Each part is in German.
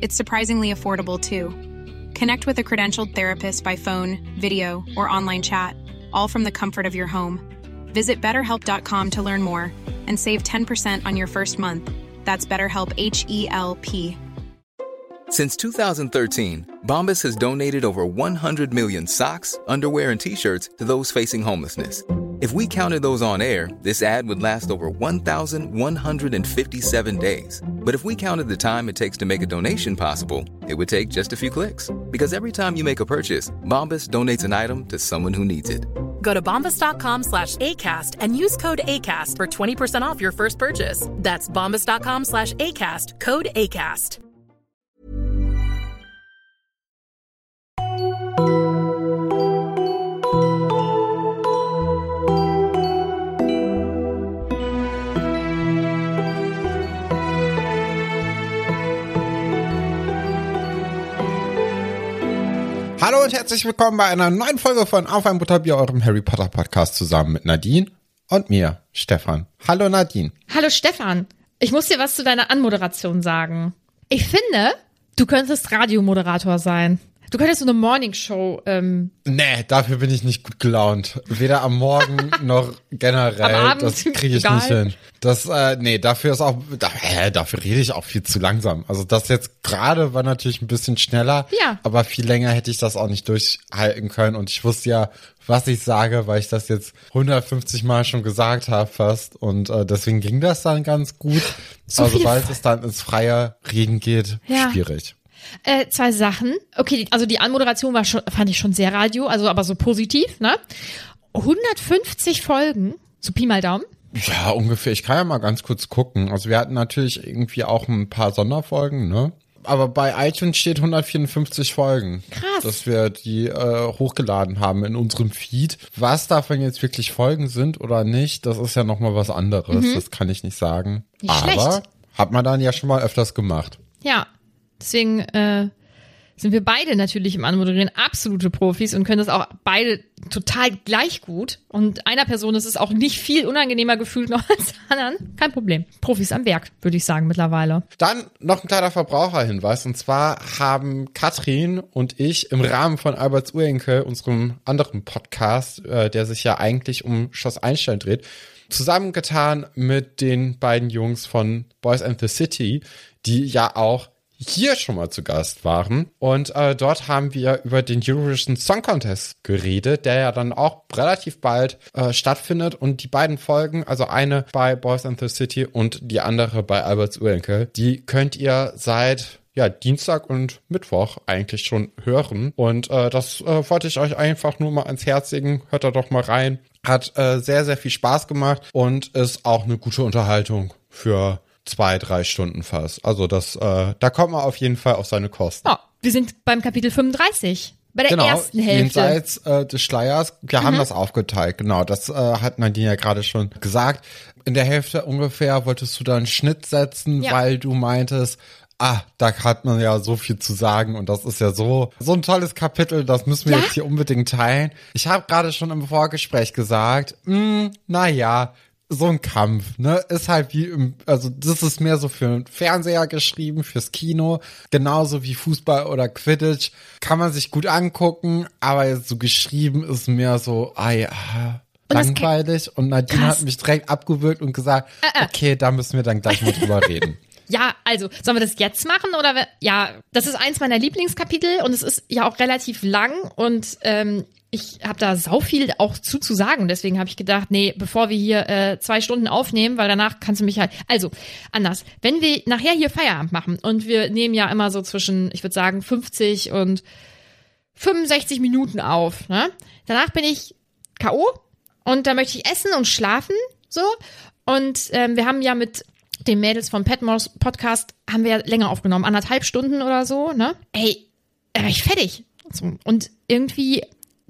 It's surprisingly affordable too. Connect with a credentialed therapist by phone, video, or online chat, all from the comfort of your home. Visit betterhelp.com to learn more and save 10% on your first month. That's BetterHelp H E L P. Since 2013, Bombas has donated over 100 million socks, underwear, and t shirts to those facing homelessness. If we counted those on air, this ad would last over 1,157 days. But if we counted the time it takes to make a donation possible, it would take just a few clicks. Because every time you make a purchase, Bombas donates an item to someone who needs it. Go to bombas.com slash ACAST and use code ACAST for 20% off your first purchase. That's bombas.com slash ACAST, code ACAST. Hallo und herzlich willkommen bei einer neuen Folge von Auf ein Butterbier, eurem Harry Potter Podcast zusammen mit Nadine und mir, Stefan. Hallo Nadine. Hallo Stefan, ich muss dir was zu deiner Anmoderation sagen. Ich finde, du könntest Radiomoderator sein. Du könntest so eine Morningshow, ähm, Nee, dafür bin ich nicht gut gelaunt. Weder am Morgen noch generell. Am Abend, das kriege ich egal. nicht hin. Das, äh, nee, dafür ist auch, da, hä, dafür rede ich auch viel zu langsam. Also das jetzt gerade war natürlich ein bisschen schneller. Ja. Aber viel länger hätte ich das auch nicht durchhalten können. Und ich wusste ja, was ich sage, weil ich das jetzt 150 Mal schon gesagt habe fast. Und äh, deswegen ging das dann ganz gut. So Aber viele sobald es dann ins freie Reden geht, Ja. schwierig. Äh, zwei Sachen. Okay, also die Anmoderation war schon, fand ich schon sehr radio, also aber so positiv, ne? 150 Folgen, so Pi mal Daumen. Ja, ungefähr. Ich kann ja mal ganz kurz gucken. Also wir hatten natürlich irgendwie auch ein paar Sonderfolgen, ne? Aber bei iTunes steht 154 Folgen. Krass. Dass wir die äh, hochgeladen haben in unserem Feed. Was davon jetzt wirklich Folgen sind oder nicht, das ist ja nochmal was anderes. Das kann ich nicht sagen. Mhm. Nicht Aber schlecht. hat man dann ja schon mal öfters gemacht. Ja, deswegen äh, sind wir beide natürlich im Anmoderieren absolute Profis und können das auch beide total gleich gut. Und einer Person ist es auch nicht viel unangenehmer gefühlt noch als anderen. Kein Problem. Profis am Werk, würde ich sagen, mittlerweile. Dann noch ein kleiner Verbraucherhinweis. Und zwar haben Katrin und ich im Rahmen von Alberts Urenkel, unserem anderen Podcast, äh, der sich ja eigentlich um Schloss Einstein dreht, zusammengetan mit den beiden Jungs von Boys and the City, die ja auch hier schon mal zu Gast waren. Und äh, dort haben wir über den Eurovision Song Contest geredet, der ja dann auch relativ bald äh, stattfindet. Und die beiden Folgen, also eine bei Boys and the City und die andere bei Alberts Urenkel, die könnt ihr seit ja, Dienstag und Mittwoch eigentlich schon hören. Und äh, das äh, wollte ich euch einfach nur mal ans Herz legen. Hört da doch mal rein. Hat äh, sehr, sehr viel Spaß gemacht und ist auch eine gute Unterhaltung für zwei, drei Stunden fast. Also das, äh, da kommt man auf jeden Fall auf seine Kosten. Oh, wir sind beim Kapitel 35. Bei der genau, ersten Hälfte. Mhm. jenseits äh, des Schleiers. Wir haben das aufgeteilt, genau. Das äh, hat Nadine ja gerade schon gesagt. In der Hälfte ungefähr wolltest du da einen Schnitt setzen, Ja. weil du meintest, ah, da hat man ja so viel zu sagen und das ist ja so so ein tolles Kapitel, das müssen wir Ja? jetzt hier unbedingt teilen. Ich habe gerade schon im Vorgespräch gesagt, mh, na ja, so ein Kampf, ne, ist halt wie im, also das ist mehr so für den Fernseher geschrieben, fürs Kino, genauso wie Fußball oder Quidditch, kann man sich gut angucken, aber jetzt so geschrieben ist mehr so, ah ja, Und langweilig. Und Nadine Krass. hat mich direkt abgewürgt und gesagt, okay, da müssen wir dann gleich mal drüber reden. Ja, also, sollen wir das jetzt machen oder ja, das ist eins meiner Lieblingskapitel und es ist ja auch relativ lang und ähm, ich habe da sau viel auch zu zu sagen. Deswegen habe ich gedacht, nee, bevor wir hier äh, zwei Stunden aufnehmen, weil danach kannst du mich halt. Also anders. Wenn wir nachher hier Feierabend machen und wir nehmen ja immer so zwischen, ich würde sagen 50 und 65 Minuten auf. Ne? Danach bin ich KO und da möchte ich essen und schlafen so. Und ähm, wir haben ja mit den Mädels vom Petmos Podcast haben wir ja länger aufgenommen, anderthalb Stunden oder so. Ne? Ey, da war ich fertig. Und irgendwie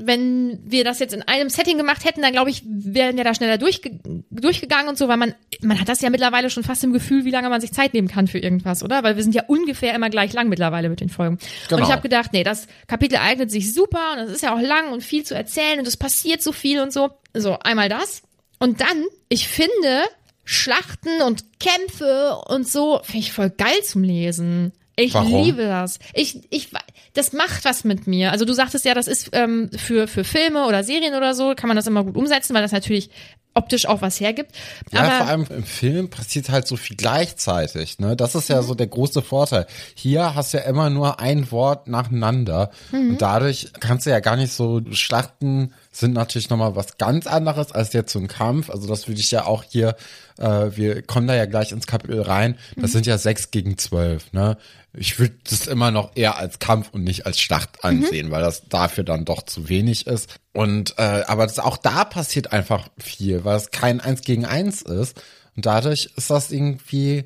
wenn wir das jetzt in einem Setting gemacht hätten, dann glaube ich, wären wir da schneller durchge durchgegangen und so, weil man, man hat das ja mittlerweile schon fast im Gefühl, wie lange man sich Zeit nehmen kann für irgendwas, oder? Weil wir sind ja ungefähr immer gleich lang mittlerweile mit den Folgen. Genau. Und ich habe gedacht, nee, das Kapitel eignet sich super und es ist ja auch lang und viel zu erzählen und es passiert so viel und so. So, einmal das. Und dann, ich finde, Schlachten und Kämpfe und so, finde ich voll geil zum Lesen. Ich Warum? liebe das. Ich, ich, das macht was mit mir. Also du sagtest ja, das ist ähm, für, für Filme oder Serien oder so, kann man das immer gut umsetzen, weil das natürlich optisch auch was hergibt. Ja, Aber vor allem im Film passiert halt so viel gleichzeitig, ne? Das ist ja so der große Vorteil. Hier hast du ja immer nur ein Wort nacheinander und dadurch kannst du ja gar nicht so Schlachten sind natürlich nochmal was ganz anderes als jetzt so ein Kampf. Also das würde ich ja auch hier, äh, wir kommen da ja gleich ins Kapitel rein. Das sind ja sechs gegen zwölf, ne? Ich würde das immer noch eher als Kampf und nicht als Schlacht ansehen, weil das dafür dann doch zu wenig ist. Und äh, aber das, auch da passiert einfach viel, weil es kein Eins gegen Eins ist. Und dadurch ist das irgendwie,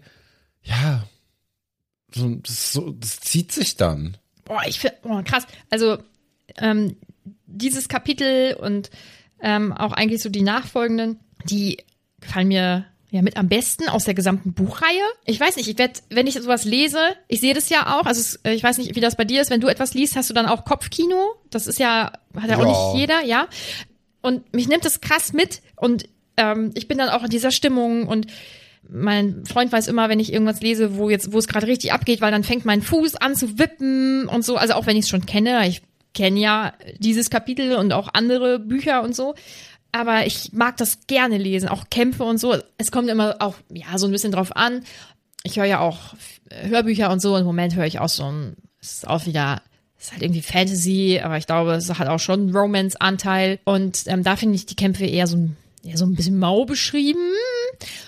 ja, so, das, so, das zieht sich dann. boah, ich finde, boah, krass. Also ähm, dieses Kapitel und ähm, auch eigentlich so die nachfolgenden, die gefallen mir ja mit am besten aus der gesamten Buchreihe. Ich weiß nicht, ich werde, wenn ich sowas lese, ich sehe das ja auch, also es, äh, ich weiß nicht, wie das bei dir ist, wenn du etwas liest, hast du dann auch Kopfkino? Das ist ja, hat ja, Ja. auch nicht jeder, ja. Und mich nimmt das krass mit und ähm, ich bin dann auch in dieser Stimmung und mein Freund weiß immer, wenn ich irgendwas lese, wo jetzt, wo es gerade richtig abgeht, weil dann fängt mein Fuß an zu wippen und so. Also auch wenn ich es schon kenne, ich kenne ja dieses Kapitel und auch andere Bücher und so. Aber ich mag das gerne lesen, auch Kämpfe und so. Es kommt immer auch, ja, so ein bisschen drauf an. Ich höre ja auch äh, Hörbücher und so. Im Moment höre ich auch so ein, es ist auch wieder, es ist halt irgendwie Fantasy, aber ich glaube, es hat auch schon einen Romance-Anteil. Und ähm, da finde ich die Kämpfe eher so ein, eher so ein bisschen mau beschrieben.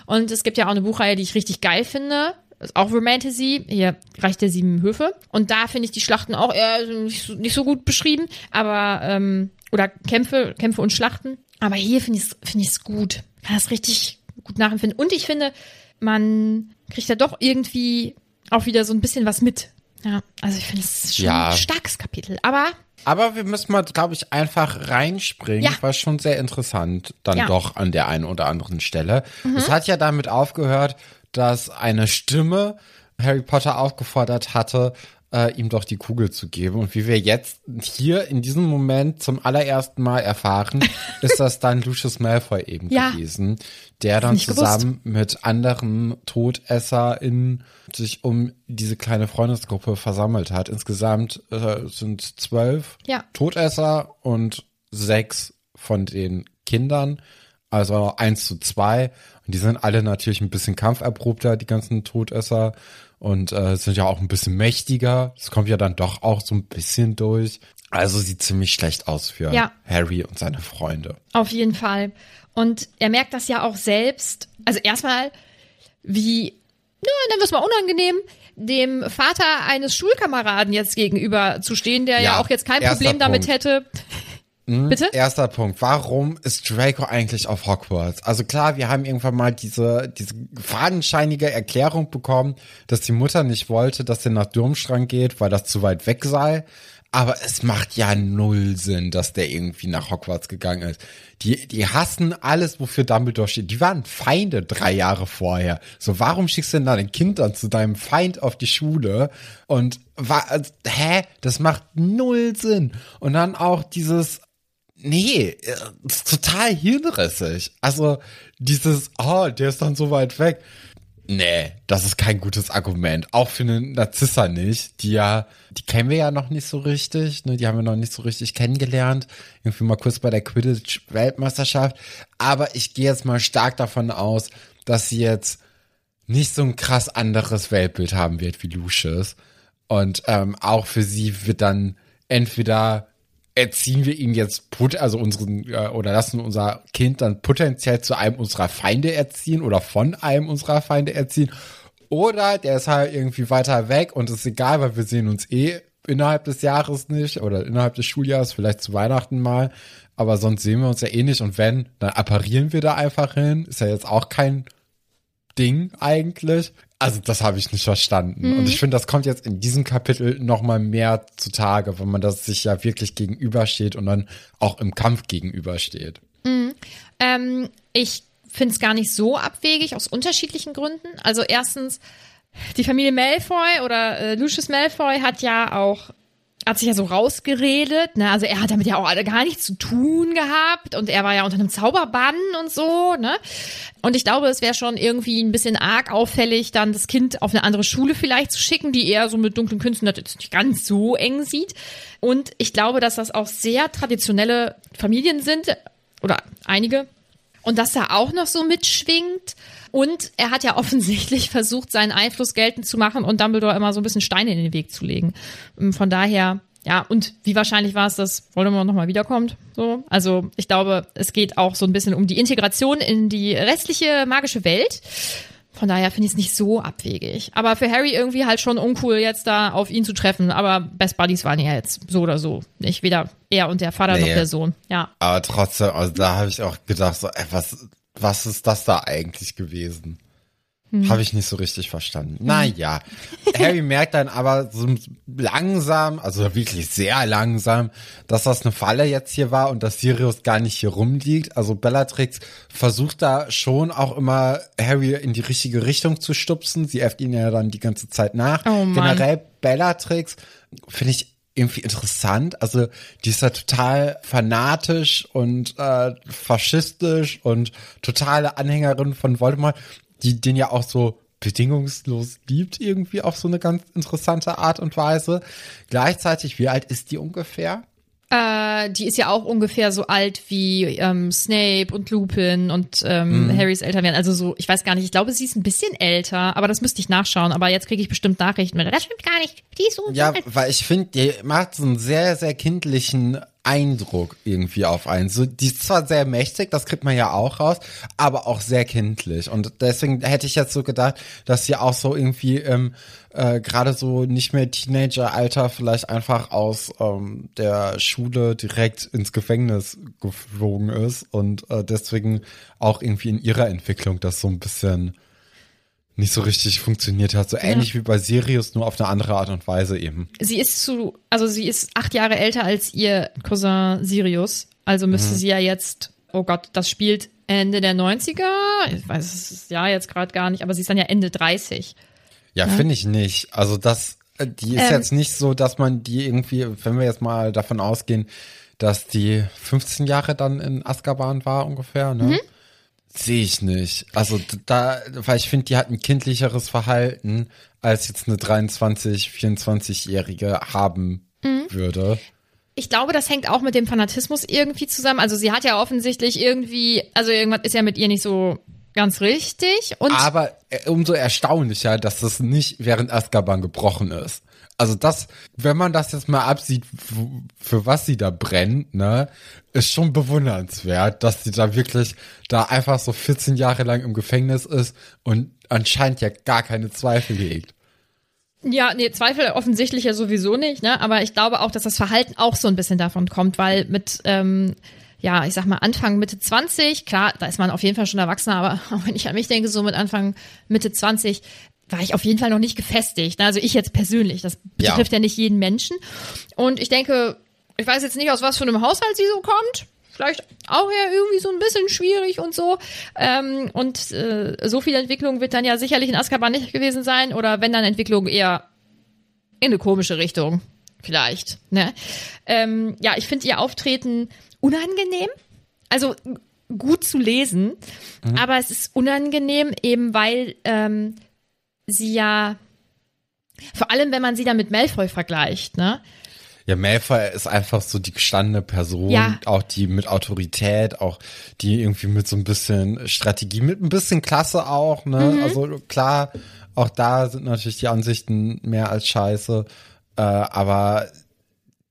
Und es gibt ja auch eine Buchreihe, die ich richtig geil finde. Ist auch Romantasy, hier Reich der sieben Höfe. Und da finde ich die Schlachten auch eher nicht so, nicht so gut beschrieben, aber, ähm, oder Kämpfe, Kämpfe und Schlachten. Aber hier finde ich es finde ich's gut. Kann das richtig gut nachempfinden. Und ich finde, man kriegt ja doch irgendwie auch wieder so ein bisschen was mit. Ja, also ich finde es schon Ja. ein starkes Kapitel. Aber Aber wir müssen mal, glaube ich, einfach reinspringen, Ja. war schon sehr interessant dann Ja. Mhm. doch an der einen oder anderen Stelle. Es hat ja damit aufgehört, dass eine Stimme Harry Potter aufgefordert hatte, äh, ihm doch die Kugel zu geben. Und wie wir jetzt hier in diesem Moment zum allerersten Mal erfahren, ist das dann Lucius Malfoy eben Ja. gewesen, der dann nicht gewusst. zusammen mit anderen TodesserInnen sich um diese kleine Freundesgruppe versammelt hat. Insgesamt äh, sind zwölf Ja. Todesser und sechs von den Kindern, also eins zu zwei. Und die sind alle natürlich ein bisschen kampferprobter, die ganzen Todesser. Und äh, sind ja auch ein bisschen mächtiger. Das kommt ja dann doch auch so ein bisschen durch. Also sieht ziemlich schlecht aus für Ja. Harry und seine Freunde. Auf jeden Fall. Und er merkt das ja auch selbst. Also erstmal, wie, ja, nennen wir es mal unangenehm, dem Vater eines Schulkameraden jetzt gegenüber zu stehen, der ja, Ja, auch jetzt kein Problem damit Punkt. Hätte. Bitte? Erster Punkt. Warum ist Draco eigentlich auf Hogwarts? Also klar, wir haben irgendwann mal diese, diese fadenscheinige Erklärung bekommen, dass die Mutter nicht wollte, dass er nach Durmstrang geht, weil das zu weit weg sei. Aber es macht ja null Sinn, dass der irgendwie nach Hogwarts gegangen ist. Die, die hassen alles, wofür Dumbledore steht. Die waren Feinde drei Jahre vorher. So, warum schickst du denn dein Kind dann zu deinem Feind auf die Schule? Und war, also, hä? Das macht null Sinn. Und dann auch dieses, Nee, äh, total hirnrissig. Also dieses, oh, der ist dann so weit weg. Nee, das ist kein gutes Argument. Auch für eine Narzissa nicht. Die ja, die kennen wir ja noch nicht so richtig. Ne? Die haben wir noch nicht so richtig kennengelernt. Irgendwie mal kurz bei der Quidditch-Weltmeisterschaft. Aber ich gehe jetzt mal stark davon aus, dass sie jetzt nicht so ein krass anderes Weltbild haben wird wie Lucius. Und ähm, auch für sie wird dann entweder erziehen wir ihn jetzt put also unseren äh, oder lassen unser Kind dann potenziell zu einem unserer Feinde erziehen oder von einem unserer Feinde erziehen. Oder der ist halt irgendwie weiter weg und ist egal, weil wir sehen uns eh innerhalb des Jahres nicht oder innerhalb des Schuljahres, vielleicht zu Weihnachten mal, aber sonst sehen wir uns ja eh nicht und wenn, dann apparieren wir da einfach hin, ist ja jetzt auch kein Ding eigentlich. Also das habe ich nicht verstanden. Mhm. Und ich finde, das kommt jetzt in diesem Kapitel noch mal mehr zutage, wenn man das sich ja wirklich gegenübersteht und dann auch im Kampf gegenübersteht. Ähm, ich finde es gar nicht so abwegig aus unterschiedlichen Gründen. Also erstens, die Familie Malfoy oder äh, Lucius Malfoy hat ja auch hat sich ja so rausgeredet, ne? Also er hat damit ja auch alle gar nichts zu tun gehabt und er war ja unter einem Zauberbann und so, ne? Und ich glaube, es wäre schon irgendwie ein bisschen arg auffällig, dann das Kind auf eine andere Schule vielleicht zu schicken, die eher so mit dunklen Künsten das jetzt nicht ganz so eng sieht. Und ich glaube, dass das auch sehr traditionelle Familien sind oder einige und dass er auch noch so mitschwingt. Und er hat ja offensichtlich versucht, seinen Einfluss geltend zu machen und Dumbledore immer so ein bisschen Steine in den Weg zu legen. Ähm, Von daher, ja, und wie wahrscheinlich war es, dass Voldemort nochmal wiederkommt? So, also ich glaube, es geht auch so ein bisschen um die Integration in die restliche magische Welt. Von daher finde ich es nicht so abwegig. Aber für Harry irgendwie halt schon uncool, jetzt da auf ihn zu treffen. Aber Best Buddies waren ja jetzt so oder so. Nicht weder er und der Vater noch Nee. der Sohn. Ja. Aber trotzdem, also da habe ich auch gedacht, so, ey, was, was ist das da eigentlich gewesen? Habe ich nicht so richtig verstanden. Naja, Harry merkt dann aber so langsam, also wirklich sehr langsam, dass das eine Falle jetzt hier war und dass Sirius gar nicht hier rumliegt. Also Bellatrix versucht da schon auch immer Harry in die richtige Richtung zu stupsen. Sie äfft ihn ja dann die ganze Zeit nach. Oh. Generell Bellatrix finde ich irgendwie interessant. Also die ist ja total fanatisch und äh, faschistisch und totale Anhängerin von Voldemort, die den ja auch so bedingungslos liebt irgendwie auf so eine ganz interessante Art und Weise. Gleichzeitig, wie alt ist die ungefähr? Äh, die ist ja auch ungefähr so alt wie ähm, Snape und Lupin und ähm, Mhm. Harrys Eltern werden. Also so, ich weiß gar nicht, ich glaube, sie ist ein bisschen älter, aber das müsste ich nachschauen. Aber jetzt kriege ich bestimmt Nachrichten. mit, Das stimmt gar nicht. Die ist so Ja, alt. weil ich finde, die macht so einen sehr, sehr kindlichen Eindruck irgendwie auf einen. So, die ist zwar sehr mächtig, das kriegt man ja auch raus, aber auch sehr kindlich. Und deswegen hätte ich jetzt so gedacht, dass sie auch so irgendwie ähm, äh, gerade so nicht mehr Teenager-Alter vielleicht einfach aus ähm, der Schule direkt ins Gefängnis geflogen ist und äh, deswegen auch irgendwie in ihrer Entwicklung das so ein bisschen nicht so richtig funktioniert hat. So ähnlich wie bei Sirius, nur auf eine andere Art und Weise eben. Sie ist zu, also sie ist acht Jahre älter als ihr Cousin Sirius. Also müsste Mhm. sie ja jetzt, oh Gott, das spielt Ende der 90er. Ich weiß es ja jetzt gerade gar nicht, aber sie ist dann ja Ende 30. Ja, finde ich nicht. Also das, äh, die ist Ähm. jetzt nicht so, dass man die irgendwie, wenn wir jetzt mal davon ausgehen, dass die 15 Jahre dann in Azkaban war ungefähr, ne? Mhm. Sehe ich nicht. Also da, weil ich finde, die hat ein kindlicheres Verhalten, als jetzt eine 23, 24-Jährige haben Mhm. würde. Ich glaube, das hängt auch mit dem Fanatismus irgendwie zusammen. Also sie hat ja offensichtlich irgendwie, also irgendwas ist ja mit ihr nicht so ganz richtig. Und Aber äh, umso erstaunlicher, dass das nicht während Azkaban gebrochen ist. Also das, wenn man das jetzt mal absieht, für was sie da brennt, ne, ist schon bewundernswert, dass sie da wirklich da einfach so 14 Jahre lang im Gefängnis ist und anscheinend ja gar keine Zweifel hegt. Ja, nee, Zweifel offensichtlich ja sowieso nicht, ne? Aber ich glaube auch, dass das Verhalten auch so ein bisschen davon kommt, weil mit, ähm, ja, ich sag mal, Anfang, Mitte 20, klar, da ist man auf jeden Fall schon erwachsen, aber auch wenn ich an mich denke, so mit Anfang, Mitte 20, war ich auf jeden Fall noch nicht gefestigt. Also ich jetzt persönlich, das Ja. betrifft ja nicht jeden Menschen. Und ich denke, ich weiß jetzt nicht, aus was für einem Haushalt sie so kommt. Vielleicht auch ja irgendwie so ein bisschen schwierig und so. Ähm, und äh, so viel Entwicklung wird dann ja sicherlich in Azkaban nicht gewesen sein. Oder wenn dann Entwicklung eher in eine komische Richtung. Vielleicht. Ne? Ähm, ja, ich finde ihr Auftreten unangenehm. Also gut zu lesen, aber es ist unangenehm, eben weil ähm, sie ja, vor allem wenn man sie dann mit Malfoy vergleicht, ne? Ja, Malfoy ist einfach so die gestandene Person, Ja. auch die mit Autorität, auch die irgendwie mit so ein bisschen Strategie, mit ein bisschen Klasse auch, ne? Mhm. Also klar, auch da sind natürlich die Ansichten mehr als scheiße, äh, aber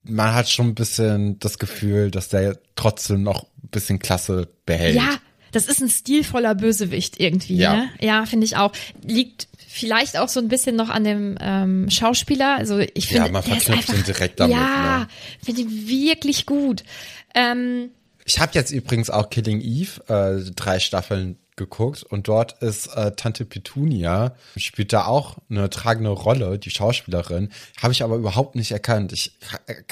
man hat schon ein bisschen das Gefühl, dass der trotzdem noch ein bisschen Klasse behält. Ja, das ist ein stilvoller Bösewicht irgendwie. Ja. Ne? Ja, finde ich auch. Liegt vielleicht auch so ein bisschen noch an dem ähm, Schauspieler. Also ich Ja, finde, man der ist verknüpft ihn direkt damit, Ja, ne? finde ihn wirklich gut. Ähm, Ich habe jetzt übrigens auch Killing Eve äh, drei Staffeln geguckt und dort ist äh, Tante Petunia spielt da auch eine tragende Rolle, die Schauspielerin. Habe ich aber überhaupt nicht erkannt. Ich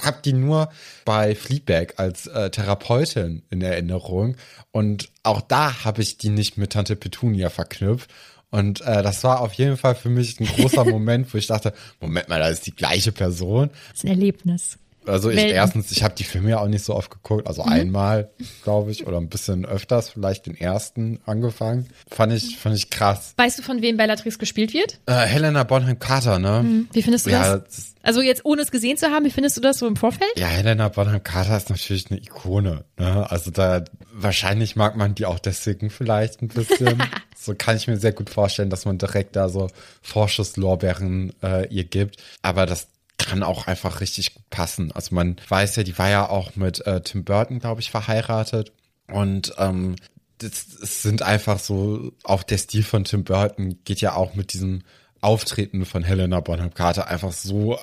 habe die nur bei Fleabag als äh, Therapeutin in Erinnerung und auch da habe ich die nicht mit Tante Petunia verknüpft. Und äh, das war auf jeden Fall für mich ein großer Moment, wo ich dachte, Moment mal, das ist die gleiche Person. das ist ein Erlebnis. Also ich Welten. erstens, ich habe die Filme ja auch nicht so oft geguckt, also einmal, glaube ich, oder ein bisschen öfters, vielleicht den ersten angefangen. Fand ich, fand ich krass. Weißt du, von wem Bellatrix gespielt wird? Äh, Helena Bonham Carter, ne? Wie findest du Ja, das? das- Also jetzt ohne es gesehen zu haben, wie findest du das so im Vorfeld? Ja, Helena Bonham Carter ist natürlich eine Ikone. Ne? Also da wahrscheinlich mag man die auch deswegen vielleicht ein bisschen. so kann ich mir sehr gut vorstellen, dass man direkt da so Vorschusslorbeeren äh, ihr gibt. Aber das kann auch einfach richtig gut passen. Also man weiß ja, die war ja auch mit äh, Tim Burton, glaube ich, verheiratet. Und ähm, das, das sind einfach so, auch der Stil von Tim Burton geht ja auch mit diesem Auftreten von Helena Bonham Carter einfach so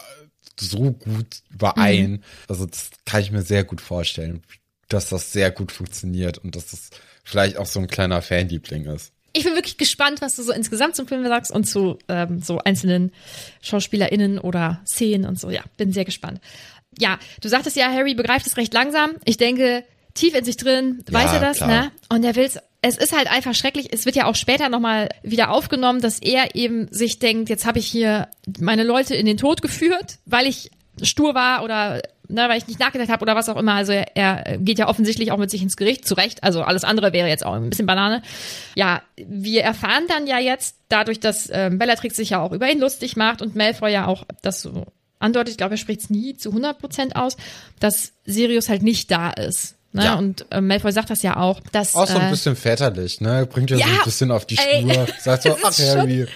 so gut überein. Also das kann ich mir sehr gut vorstellen, dass das sehr gut funktioniert und dass das vielleicht auch so ein kleiner Fanliebling ist. Ich bin wirklich gespannt, was du so insgesamt zum Film sagst und zu ähm, so einzelnen SchauspielerInnen oder Szenen und so. Ja, bin sehr gespannt. Ja, du sagtest ja, Harry begreift es recht langsam. Ich denke, tief in sich drin weiß Ja, er das, klar. ne? Und er will's. Es ist halt einfach schrecklich. Es wird ja auch später nochmal wieder aufgenommen, dass er eben sich denkt, jetzt habe ich hier meine Leute in den Tod geführt, weil ich stur war oder ne, weil ich nicht nachgedacht habe oder was auch immer. Also er, er geht ja offensichtlich auch mit sich ins Gericht, zu Recht. Also alles andere wäre jetzt auch ein bisschen Banane. Ja, wir erfahren dann ja jetzt, dadurch, dass ähm, Bellatrix sich ja auch über ihn lustig macht und Malfoy ja auch das so andeutet, ich glaube, er spricht es nie zu 100 Prozent aus, dass Sirius halt nicht da ist. Ne? Ja. Und äh, Malfoy sagt das ja auch, dass Auch so ein äh, bisschen väterlich, ne? Bringt ja, so ein bisschen auf die Spur. Sagt so, ach ist schon- Harry,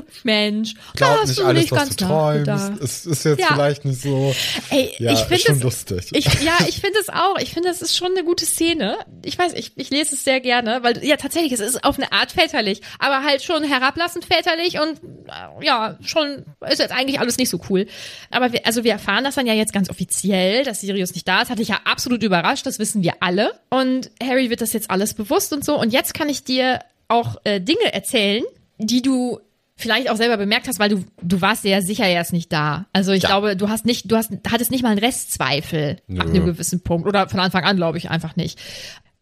du Mensch, da glaub hast nicht du alles, nicht ganz du träumst. Es ist jetzt Ja. vielleicht nicht so. Ey, Ja, ich ist finde schon es lustig. Ich, ja, ich finde es auch. Ich finde, es ist schon eine gute Szene. Ich weiß, ich, ich lese es sehr gerne, weil ja tatsächlich, es ist auf eine Art väterlich, aber halt schon herablassend väterlich und äh, ja, schon ist jetzt eigentlich alles nicht so cool. Aber wir, also wir erfahren das dann ja jetzt ganz offiziell, dass Sirius nicht da ist. Hat dich ja absolut überrascht, das wissen wir alle. Und Harry wird das jetzt alles bewusst und so. Und jetzt kann ich dir auch äh, Dinge erzählen, die du vielleicht auch selber bemerkt hast, weil du du warst ja sicher erst nicht da. Also ich Ja. glaube, du hast nicht, du hast hattest nicht mal einen Restzweifel ab Nö. einem gewissen Punkt oder von Anfang an glaube ich einfach nicht.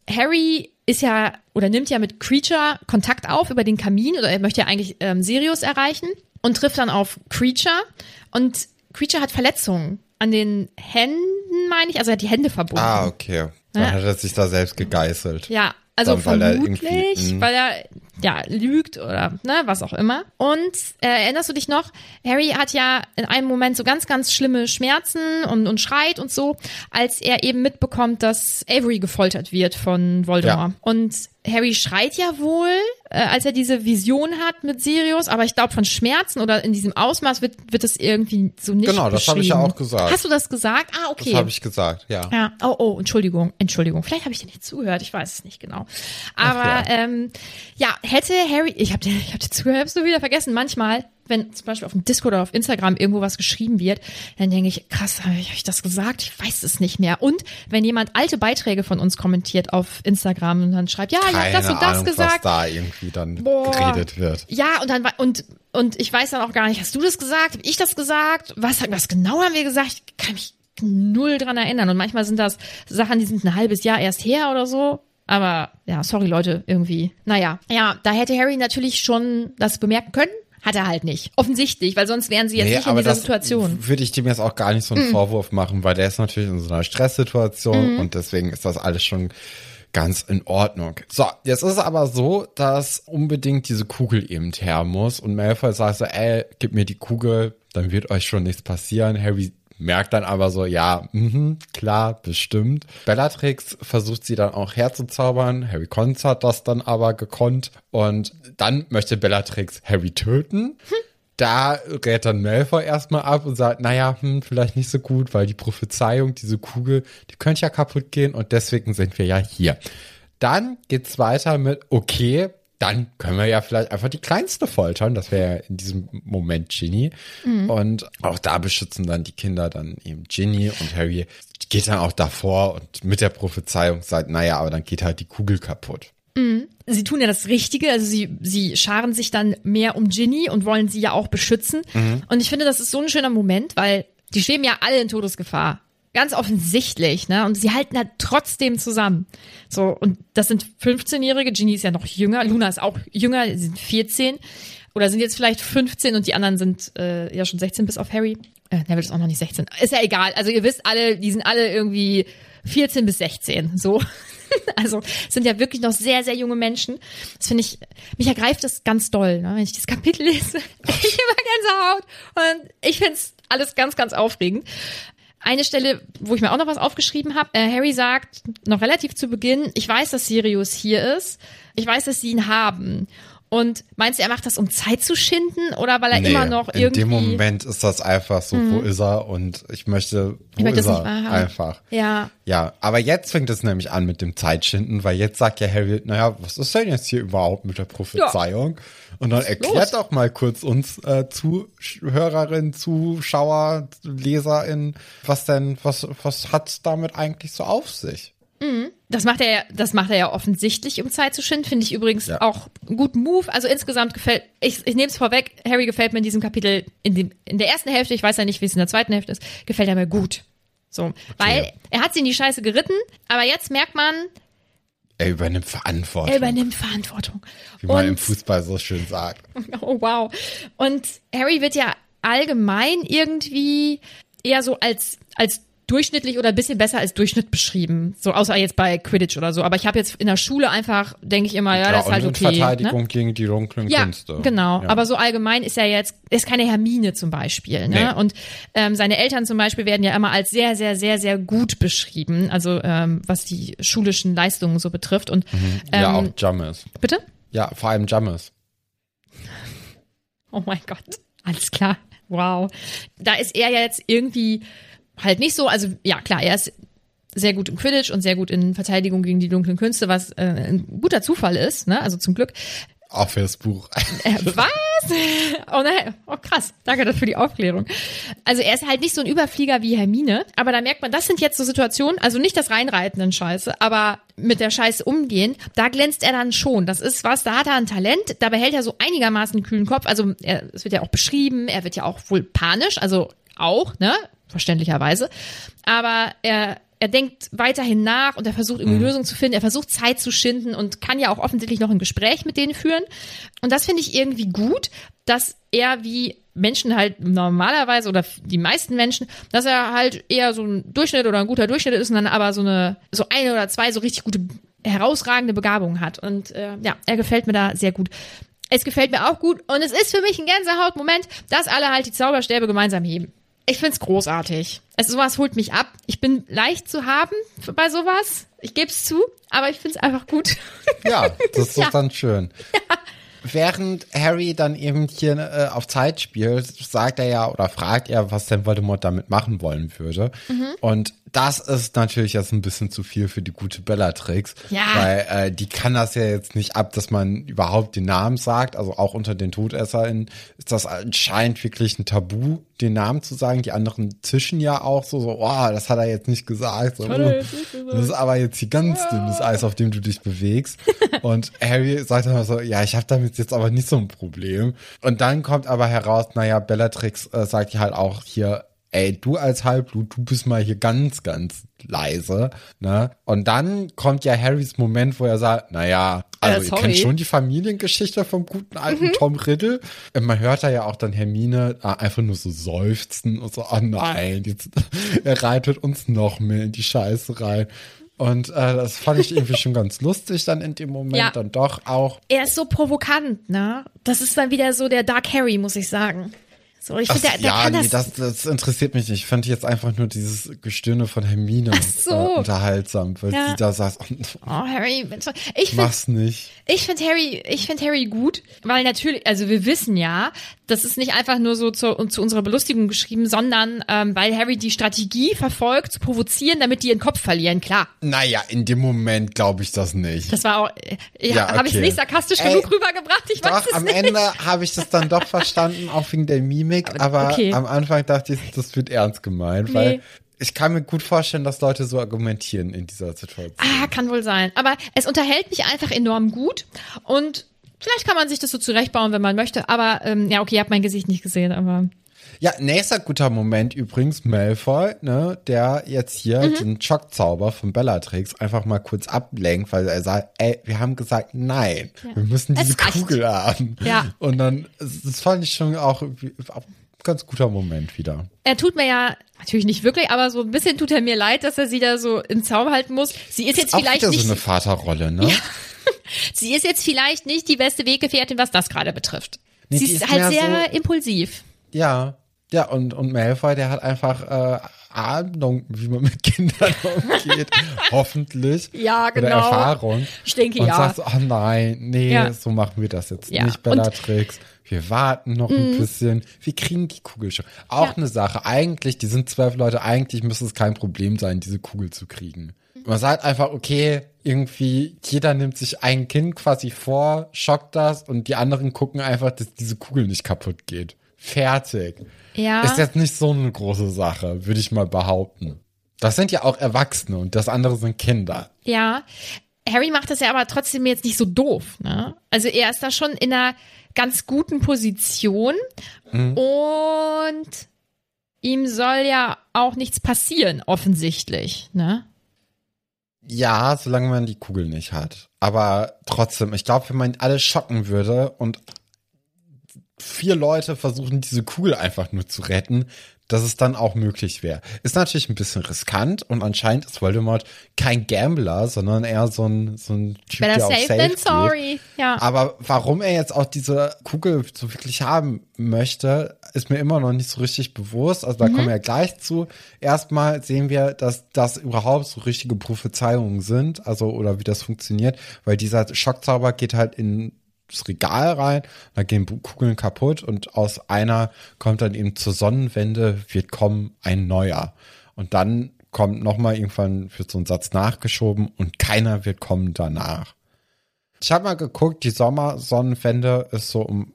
Harry ist ja oder nimmt ja mit Creature Kontakt auf über den Kamin oder er möchte ja eigentlich ähm, Sirius erreichen und trifft dann auf Creature und Creature hat Verletzungen an den Händen, meine ich, also er hat die Hände verbunden. Ah, okay. Dann Ja. hat er sich da selbst gegeißelt. Ja, also Dann, weil er vermutlich, irgendwie, mh. weil er ja lügt oder ne, was auch immer. Und äh, erinnerst du dich noch? Harry hat ja in einem Moment so ganz, ganz schlimme Schmerzen und, und schreit und so, als er eben mitbekommt, dass Avery gefoltert wird von Voldemort. Ja. Und Harry schreit ja wohl, äh, als er diese Vision hat mit Sirius, aber ich glaube von Schmerzen oder in diesem Ausmaß wird wird es irgendwie so nicht Genau, das habe ich ja auch gesagt. Hast du das gesagt? Ah, okay. Das habe ich gesagt, ja. Ja, oh, oh, Entschuldigung, Entschuldigung. Vielleicht habe ich dir nicht zugehört, ich weiß es nicht genau. Aber Ach ja, ähm, ja hätte Harry, ich habe dir, ich hab dir zugehört, hab's nur wieder vergessen. Manchmal, wenn zum Beispiel auf dem Discord oder auf Instagram irgendwo was geschrieben wird, dann denke ich, krass, habe ich, ich das gesagt? Ich weiß es nicht mehr. Und wenn jemand alte Beiträge von uns kommentiert auf Instagram und dann schreibt, ja, ich habe Keine das und das Ahnung, gesagt. was da irgendwie dann Boah. geredet wird. Ja, und dann und und ich weiß dann auch gar nicht, hast du das gesagt? Hab ich das gesagt? Was was genau haben wir gesagt? Ich kann mich null dran erinnern und manchmal sind das Sachen, die sind ein halbes Jahr erst her oder so. Aber ja, sorry Leute, irgendwie. Naja, ja, da hätte Harry natürlich schon das bemerken können. Hat er halt nicht. Offensichtlich, weil sonst wären sie jetzt nicht in dieser Situation. Würde ich dem jetzt auch gar nicht so einen Vorwurf machen, weil der ist natürlich in so einer Stresssituation und deswegen ist das alles schon ganz in Ordnung. So, jetzt ist es aber so, dass unbedingt diese Kugel eben her muss und Malfoy sagt so, ey, gib mir die Kugel, dann wird euch schon nichts passieren. Harry merkt dann aber so, ja, mhm, klar, bestimmt. Bellatrix versucht sie dann auch herzuzaubern. Harry Cons hat das dann aber gekonnt. Und dann möchte Bellatrix Harry töten. Da rät dann Malfoy erstmal ab und sagt, naja, hm, vielleicht nicht so gut, weil die Prophezeiung, diese Kugel, die könnte ja kaputt gehen und deswegen sind wir ja hier. Dann geht's weiter mit, okay, dann können wir ja vielleicht einfach die Kleinste foltern. Das wäre ja in diesem Moment Ginny. Und auch da beschützen dann die Kinder dann eben Ginny und Harry geht dann auch davor und mit der Prophezeiung sagt, naja, aber dann geht halt die Kugel kaputt. sie tun ja das Richtige, also sie, sie scharen sich dann mehr um Ginny und wollen sie ja auch beschützen. Und ich finde, das ist so ein schöner Moment, weil die schweben ja alle in Todesgefahr. Ganz offensichtlich, ne? Und sie halten halt trotzdem zusammen. So, und das sind 15-Jährige, Ginny ist ja noch jünger, Luna ist auch jünger, sie sind 14 oder sind jetzt vielleicht 15 und die anderen sind äh, ja schon 16 bis auf Harry. Äh, Neville ist auch noch nicht 16. Ist ja egal. Also ihr wisst alle, die sind alle irgendwie 14 bis 16. So. Also sind ja wirklich noch sehr, sehr junge Menschen. Das finde ich, mich ergreift das ganz doll, ne? wenn ich das Kapitel lese. Ich immer Gänsehaut. Und ich finde es alles ganz, ganz aufregend. Eine Stelle, wo ich mir auch noch was aufgeschrieben habe. Äh, Harry sagt noch relativ zu Beginn, ich weiß, dass Sirius hier ist. Ich weiß, dass sie ihn haben. Und meinst du, er macht das, um Zeit zu schinden oder weil er immer noch in irgendwie... dem Moment ist das einfach so, wo ist er? Und ich möchte, wo Ich möchte ist er? Einfach. Ja, Ja, aber jetzt fängt es nämlich an mit dem Zeitschinden, weil jetzt sagt ja Harry, naja, was ist denn jetzt hier überhaupt mit der Prophezeiung? Und dann erklärt doch mal kurz uns äh, Zuhörerinnen, Zuschauer, Leserin, was denn, was, was hat's damit eigentlich so auf sich? Das macht er ja, das macht er ja offensichtlich, um Zeit zu schinden. Finde ich übrigens Ja. auch einen guten Move. Also insgesamt gefällt, ich, ich nehme es vorweg, Harry gefällt mir in diesem Kapitel, in, dem, in der ersten Hälfte, ich weiß ja nicht, wie es in der zweiten Hälfte ist, gefällt er mir gut. So. Weil er hat sie in die Scheiße geritten, aber jetzt merkt man, Er übernimmt Verantwortung. er übernimmt Verantwortung. wie man im Und- Fußball so schön sagt. Oh, wow. Und Harry wird ja allgemein irgendwie eher so als, als durchschnittlich oder ein bisschen besser als Durchschnitt beschrieben. So, außer jetzt bei Quidditch oder so. Aber ich habe jetzt in der Schule einfach, denke ich immer, ja, das ist halt okay. Ne? Verteidigung gegen die dunklen Ja, Künste. genau. Ja. Aber so allgemein ist er jetzt, ist keine Hermine zum Beispiel. Ne? Nee. Und ähm, seine Eltern zum Beispiel werden ja immer als sehr, sehr, sehr, sehr gut beschrieben. Also ähm, was die schulischen Leistungen so betrifft. Und ähm, ja, auch Jammes. bitte? Ja, vor allem Jammes. Oh mein Gott. Alles klar. Wow. Da ist er ja jetzt irgendwie halt nicht so, also ja klar, er ist sehr gut im Quidditch und sehr gut in Verteidigung gegen die dunklen Künste, was äh, ein guter Zufall ist, ne? Also zum Glück. Auch für das Buch. Äh, was? Oh nein, oh krass, danke für die Aufklärung. Also er ist halt nicht so ein Überflieger wie Hermine, aber da merkt man, das sind jetzt so Situationen, also nicht das Reinreiten in Scheiße, aber mit der Scheiße umgehen, da glänzt er dann schon. Das ist was, da hat er ein Talent, da behält er so einigermaßen einen kühlen Kopf. Also er, es wird ja auch beschrieben, er wird ja auch wohl panisch, also auch, ne, verständlicherweise. Aber er er denkt weiterhin nach und er versucht irgendwie Lösungen zu finden. Er versucht Zeit zu schinden und kann ja auch offensichtlich noch ein Gespräch mit denen führen. Und das finde ich irgendwie gut, dass er wie Menschen halt normalerweise oder die meisten Menschen, dass er halt eher so ein Durchschnitt oder ein guter Durchschnitt ist und dann aber so eine, so eine oder zwei so richtig gute, herausragende Begabungen hat. Und äh, ja, er gefällt mir da sehr gut. Es gefällt mir auch gut und es ist für mich ein Gänsehautmoment, dass alle halt die Zauberstäbe gemeinsam heben. Ich find's großartig. Also sowas holt mich ab. Ich bin leicht zu haben bei sowas. Ich geb's zu, aber ich find's einfach gut. Ja, das ist Ja. dann schön. Während Harry dann eben hier äh, auf Zeit spielt, sagt er ja oder fragt er, was denn Voldemort damit machen wollen würde. Mhm. Und das ist natürlich jetzt ein bisschen zu viel für die gute Bellatrix. Ja. Weil äh, die kann das ja jetzt nicht ab, dass man überhaupt den Namen sagt. Also auch unter den TodesserInnen ist das anscheinend wirklich ein Tabu, den Namen zu sagen. Die anderen zischen ja auch so, so, oh, das hat er jetzt nicht gesagt. So, das ist aber jetzt hier ganz dünnes Eis, auf dem du dich bewegst. Und Harry sagt dann so, ja, ich habe damit jetzt aber nicht so ein Problem. Und dann kommt aber heraus, naja, Bellatrix äh, sagt ja halt auch hier, ey, du als Halbblut, du bist mal hier ganz, ganz leise, ne? Und dann kommt ja Harrys Moment, wo er sagt, naja, also Äh, ihr kennt schon die Familiengeschichte vom guten alten Tom Riddle. Und man hört da ja auch dann Hermine äh, einfach nur so seufzen und so, oh nein, jetzt, er reitet uns noch mehr in die Scheiße rein. Und äh, das fand ich irgendwie schon ganz lustig dann in dem Moment Ja. dann doch auch. er ist so provokant, ne? Das ist dann wieder so der Dark Harry, muss ich sagen. So, ich finde, der, der ja, kann nee, das, das, das interessiert mich nicht. Ich fand jetzt einfach nur dieses Gestöhne von Hermine so. äh, unterhaltsam, weil Ja. sie da saß, oh, Harry, bitte. ich finde mach's nicht. Ich finde Harry, ich finde Harry gut, weil natürlich, also wir wissen ja, das ist nicht einfach nur so zu, zu unserer Belustigung geschrieben, sondern ähm, weil Harry die Strategie verfolgt, zu provozieren, damit die ihren Kopf verlieren. Klar, Naja, in dem Moment glaube ich das nicht. das war auch, äh, ja, Ja, habe ich okay. nicht sarkastisch Ey, genug rübergebracht? Ich weiß Doch, es am nicht. Ende habe ich das dann doch verstanden, auch wegen der Mimik, aber okay. am Anfang dachte ich, das wird ernst gemeint, weil Nee. ich kann mir gut vorstellen, dass Leute so argumentieren in dieser Situation. Ah, kann wohl sein. Aber es unterhält mich einfach enorm gut und vielleicht kann man sich das so zurechtbauen, wenn man möchte. Aber ähm, ja, okay, ihr habt mein Gesicht nicht gesehen, aber Ja, nächster guter Moment übrigens, Malfoy, ne, der jetzt hier Mhm. den Schockzauber von Bellatrix einfach mal kurz ablenkt, weil er sagt, ey, wir haben gesagt, nein, wir müssen Es diese. Kugel haben. Ja. Und dann, das fand ich schon auch, ein ganz guter Moment wieder. er tut mir ja natürlich nicht wirklich, aber so ein bisschen tut er mir leid, dass er sie da so im Zaum halten muss. Sie ist jetzt auch vielleicht wieder nicht so eine Vaterrolle, ne? Sie ist jetzt vielleicht nicht die beste Weggefährtin, was das gerade betrifft. Nee, Sie ist, ist halt sehr so- impulsiv. Ja, ja, und, und Malfoy, der hat einfach äh, Ahnung, wie man mit Kindern umgeht. Hoffentlich. Ja, Oder genau. Erfahrung. Ich denke, und ja. sagt so, oh nein, nee, Ja. so machen wir das jetzt Ja, nicht, und- Mhm. Bellatrix. Wir warten noch ein bisschen. Wir kriegen die Kugel schon. Auch Ja. eine Sache. Eigentlich, die sind zwölf Leute, eigentlich müsste es kein Problem sein, diese Kugel zu kriegen. Man sagt einfach, okay, irgendwie, jeder nimmt sich ein Kind quasi vor, schockt das und die anderen gucken einfach, dass diese Kugel nicht kaputt geht. Fertig. Ja. Ist jetzt nicht so eine große Sache, würde ich mal behaupten. Das sind ja auch Erwachsene und das andere sind Kinder. Ja. Harry macht das ja aber trotzdem jetzt nicht so doof. Ne? Also er ist da schon in einer ganz guten Position Mhm. und ihm soll ja auch nichts passieren, offensichtlich. Ne? Ja, solange man die Kugel nicht hat. Aber trotzdem, ich glaube, wenn man alle schocken würde und vier Leute versuchen, diese Kugel einfach nur zu retten, dass es dann auch möglich wäre. Ist natürlich ein bisschen riskant und anscheinend ist Voldemort kein Gambler, sondern eher so ein, so ein Typ, Better der auf safe safe than geht. sorry. Ja. Aber warum er jetzt auch diese Kugel so wirklich haben möchte, ist mir immer noch nicht so richtig bewusst. Also da kommen wir ja gleich zu. Erstmal sehen wir, dass das überhaupt so richtige Prophezeiungen sind, also oder wie das funktioniert, weil dieser Schockzauber geht halt in das Regal rein, da gehen Kugeln kaputt und aus einer kommt dann eben zur Sonnenwende wird kommen ein neuer. Und dann kommt nochmal irgendwann, wird so ein Satz nachgeschoben und keiner wird kommen danach. Ich habe mal geguckt, die Sommersonnenwende ist so um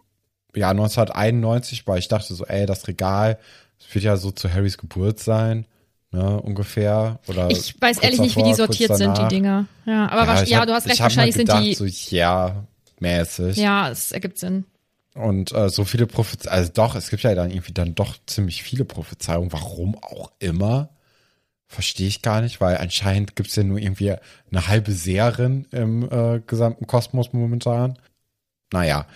ja 1991, weil ich dachte so, ey, das Regal, das wird ja so zu Harrys Geburt sein, ne, ungefähr. Oder Ich weiß ehrlich nicht, wie die davor, sortiert sind, die. Dinger. Ja, aber ja, ja hab- du hast recht, wahrscheinlich gedacht, sind die. so ja mäßig. Ja, es ergibt Sinn. Und äh, so viele Prophezeiungen, also doch, es gibt ja dann irgendwie dann doch ziemlich viele Prophezeiungen, warum auch immer. Verstehe ich gar nicht, weil anscheinend gibt's ja nur irgendwie eine halbe Seherin im äh, gesamten Kosmos momentan. Naja,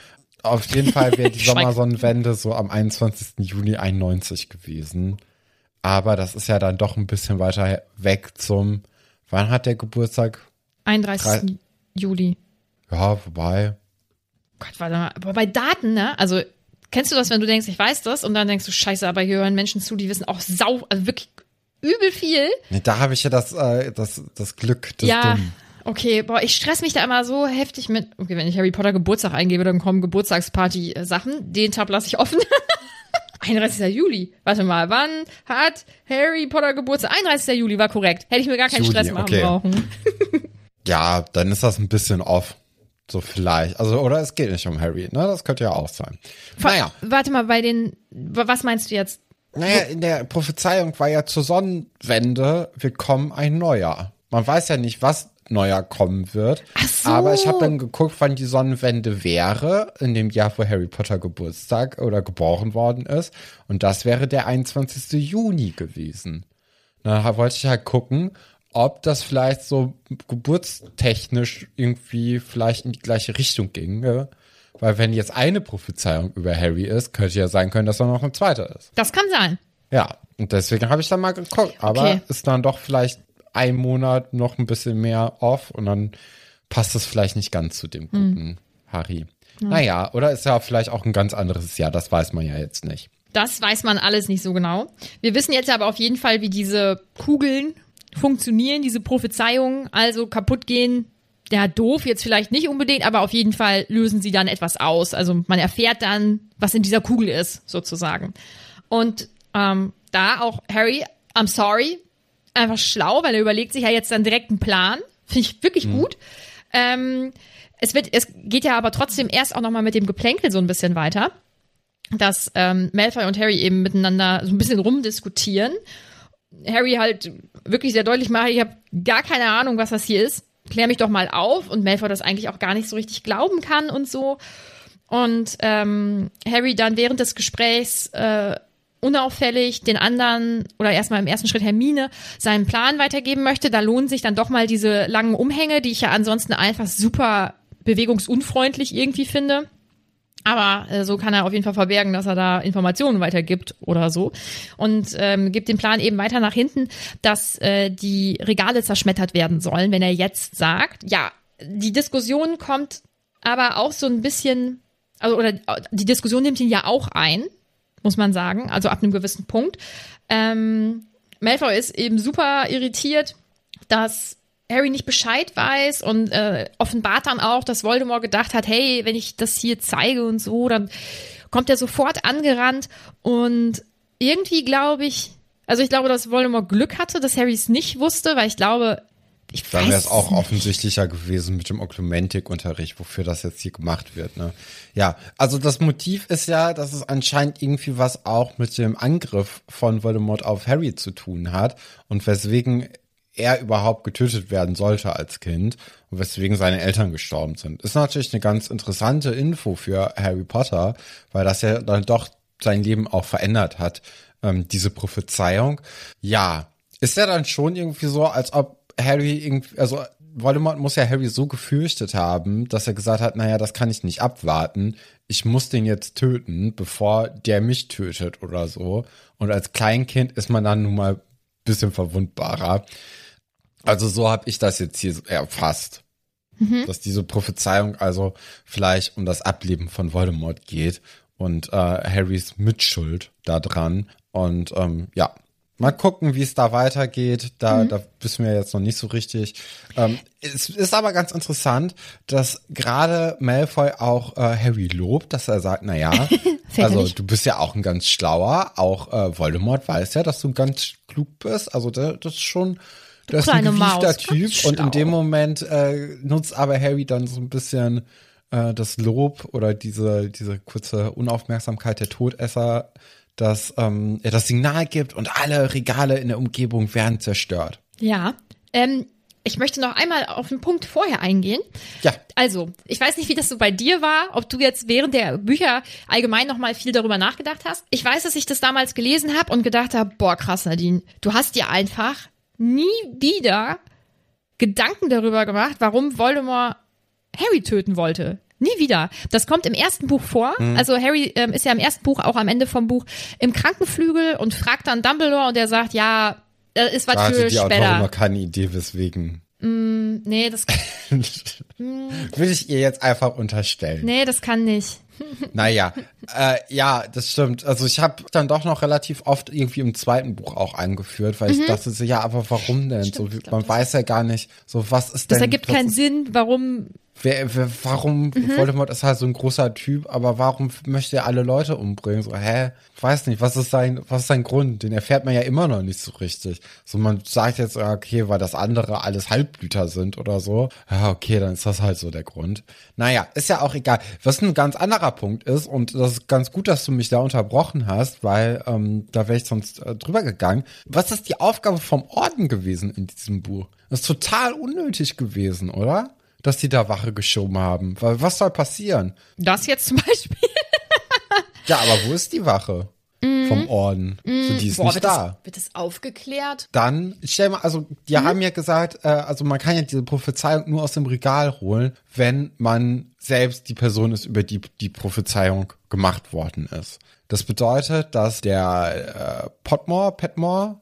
auf jeden Fall wäre die. Sommersonnenwende so am 21. Juni 91 gewesen. Aber das ist ja dann doch ein bisschen weiter weg zum, wann hat der Geburtstag? 31. Juli. Ja, wobei, Gott, warte mal. Aber bei Daten, ne? Also, kennst du das, wenn du denkst, ich weiß das, und dann denkst du, scheiße, aber hier hören Menschen zu, die wissen auch sau, also wirklich übel viel. nee, da habe ich ja das, äh, das, das Glück des ja. Dummen. Okay, boah, ich stress mich da immer so heftig mit. Okay, wenn ich Harry Potter Geburtstag eingebe, dann kommen Geburtstagsparty-Sachen. Den Tab lasse ich offen. 31. Juli. Warte mal, wann hat Harry Potter Geburtstag? 31. Juli war korrekt. Hätte ich mir gar keinen Juli, Stress machen okay. brauchen. Ja, dann ist das ein bisschen off. So vielleicht. Also, oder es geht nicht um Harry, ne? Das könnte ja auch sein. Naja. Warte mal, bei den. Was meinst du jetzt? Naja, in der Prophezeiung war ja zur Sonnenwende, wird kommen ein neuer. Man weiß ja nicht, was neuer kommen wird. Ach so. Aber ich habe dann geguckt, wann die Sonnenwende wäre, in dem Jahr, wo Harry Potter Geburtstag oder geboren worden ist. Und das wäre der 21. Juni gewesen. Da wollte ich halt gucken, ob das vielleicht so geburtstechnisch irgendwie vielleicht in die gleiche Richtung ging. Ja? Weil wenn jetzt eine Prophezeiung über Harry ist, könnte ja sein können, dass er noch ein zweiter ist. Das kann sein. Ja, und deswegen habe ich dann mal geguckt. Aber Okay. ist dann doch vielleicht ein Monat noch ein bisschen mehr off und dann passt es vielleicht nicht ganz zu dem guten Harry. Naja, oder ist ja vielleicht auch ein ganz anderes Jahr, das weiß man ja jetzt nicht. Das weiß man alles nicht so genau. Wir wissen jetzt aber auf jeden Fall, wie diese Kugeln funktionieren, diese Prophezeiungen, also kaputt gehen. Ja, doof jetzt vielleicht nicht unbedingt, aber auf jeden Fall lösen sie dann etwas aus. Also man erfährt dann, was in dieser Kugel ist, sozusagen. Und ähm, da auch Harry, I'm sorry, einfach schlau, weil er überlegt sich ja jetzt dann direkt einen Plan. Finde ich wirklich gut. Ähm, es wird, es geht ja aber trotzdem erst auch nochmal mit dem Geplänkel so ein bisschen weiter, dass ähm, Malfoy und Harry eben miteinander so ein bisschen rumdiskutieren. Harry halt wirklich sehr deutlich macht, ich habe gar keine Ahnung, was das hier ist. Klär mich doch mal auf. Und Malfoy das eigentlich auch gar nicht so richtig glauben kann und so. Und ähm, Harry dann während des Gesprächs äh, unauffällig den anderen oder erstmal im ersten Schritt Hermine seinen Plan weitergeben möchte. Da lohnen sich dann doch mal diese langen Umhänge, die ich ja ansonsten einfach super bewegungsunfreundlich irgendwie finde. Aber äh, so kann er auf jeden Fall verbergen, dass er da Informationen weitergibt oder so. Und ähm, gibt den Plan eben weiter nach hinten, dass äh, die Regale zerschmettert werden sollen, wenn er jetzt sagt, ja, die Diskussion kommt aber auch so ein bisschen, also oder die Diskussion nimmt ihn ja auch ein, muss man sagen, also ab einem gewissen Punkt. Ähm, Malfoy ist eben super irritiert, dass Harry nicht Bescheid weiß und äh, offenbart dann auch, dass Voldemort gedacht hat, hey, wenn ich das hier zeige und so, dann kommt er sofort angerannt und irgendwie glaube ich, also ich glaube, dass Voldemort Glück hatte, dass Harry es nicht wusste, weil ich glaube, ich Dann wäre es auch nicht. offensichtlicher gewesen mit dem Oklumentik-Unterricht, wofür das jetzt hier gemacht wird. Ne? Ja, also das Motiv ist ja, dass es anscheinend irgendwie was auch mit dem Angriff von Voldemort auf Harry zu tun hat und weswegen er überhaupt getötet werden sollte als Kind und weswegen seine Eltern gestorben sind. Ist natürlich eine ganz interessante Info für Harry Potter, weil das ja dann doch sein Leben auch verändert hat, ähm, diese Prophezeiung. Ja, ist ja dann schon irgendwie so, als ob Harry irgendwie, also Voldemort muss ja Harry so gefürchtet haben, dass er gesagt hat, naja, das kann ich nicht abwarten. Ich muss den jetzt töten, bevor der mich tötet oder so. Und als Kleinkind ist man dann nun mal bisschen verwundbarer. Also so habe ich das jetzt hier erfasst. Dass diese Prophezeiung also vielleicht um das Ableben von Voldemort geht und äh, Harrys Mitschuld da dran. Und ähm, ja, mal gucken, wie es da weitergeht. Da, da wissen wir jetzt noch nicht so richtig. Ähm, es ist aber ganz interessant, dass gerade Malfoy auch äh, Harry lobt, dass er sagt, na ja, also du bist ja auch ein ganz schlauer. Auch äh, Voldemort weiß ja, dass du ganz klug bist. Also das ist schon das ist ein gewiefter Maus, Typ. Und in dem Moment äh, nutzt aber Harry dann so ein bisschen äh, das Lob oder diese, diese kurze Unaufmerksamkeit der Todesser, dass ähm, er das Signal gibt und alle Regale in der Umgebung werden zerstört. Ja. Ähm, ich möchte noch einmal auf den Punkt vorher eingehen. Ja. Also, ich weiß nicht, wie das so bei dir war, ob du jetzt während der Bücher allgemein noch mal viel darüber nachgedacht hast. Ich weiß, dass ich das damals gelesen habe und gedacht habe, boah, krass, Nadine, du hast dir einfach nie wieder Gedanken darüber gemacht, warum Voldemort Harry töten wollte. Nie wieder. Das kommt im ersten Buch vor. Mhm. Also Harry ähm, ist ja im ersten Buch, auch am Ende vom Buch, im Krankenflügel und fragt dann Dumbledore und der sagt, ja, das ist was Da hatte für die Autorin später. noch keine Idee, weswegen. Nee, das, Will ich ihr jetzt einfach unterstellen. nee, das kann nicht. Naja, äh, ja, das stimmt. Also ich habe dann doch noch relativ oft irgendwie im zweiten Buch auch angeführt, weil ich dachte so, ja, aber warum denn? so, Mhm. ich glaub, man das- weiß ja gar nicht, so was ist Das denn. ergibt was keinen Sinn, warum. Wer, wer, warum, Mhm. Voldemort ist halt so ein großer Typ, aber warum möchte er alle Leute umbringen? So, hä? Weiß nicht, was ist sein, was ist sein Grund? Den erfährt man ja immer noch nicht so richtig. So, man sagt jetzt, okay, weil das andere alles Halbblüter sind oder so. Ja, okay, dann ist das halt so der Grund. Naja, ist ja auch egal. Was ein ganz anderer Punkt ist, und das ist ganz gut, dass du mich da unterbrochen hast, weil ähm, da wäre ich sonst äh, drüber gegangen. Was ist die Aufgabe vom Orden gewesen in diesem Buch? Das ist total unnötig gewesen, oder? Dass die da Wache geschoben haben. Weil was soll passieren? Das jetzt zum Beispiel. Ja, aber wo ist die Wache vom Orden? So, die ist nicht Mhm. wird, da. das, wird das aufgeklärt? Dann, stell mal, also, die haben ja gesagt, äh, also man kann ja diese Prophezeiung nur aus dem Regal holen, wenn man selbst die Person ist, über die die Prophezeiung gemacht worden ist. Das bedeutet, dass der äh, Potmore, Petmore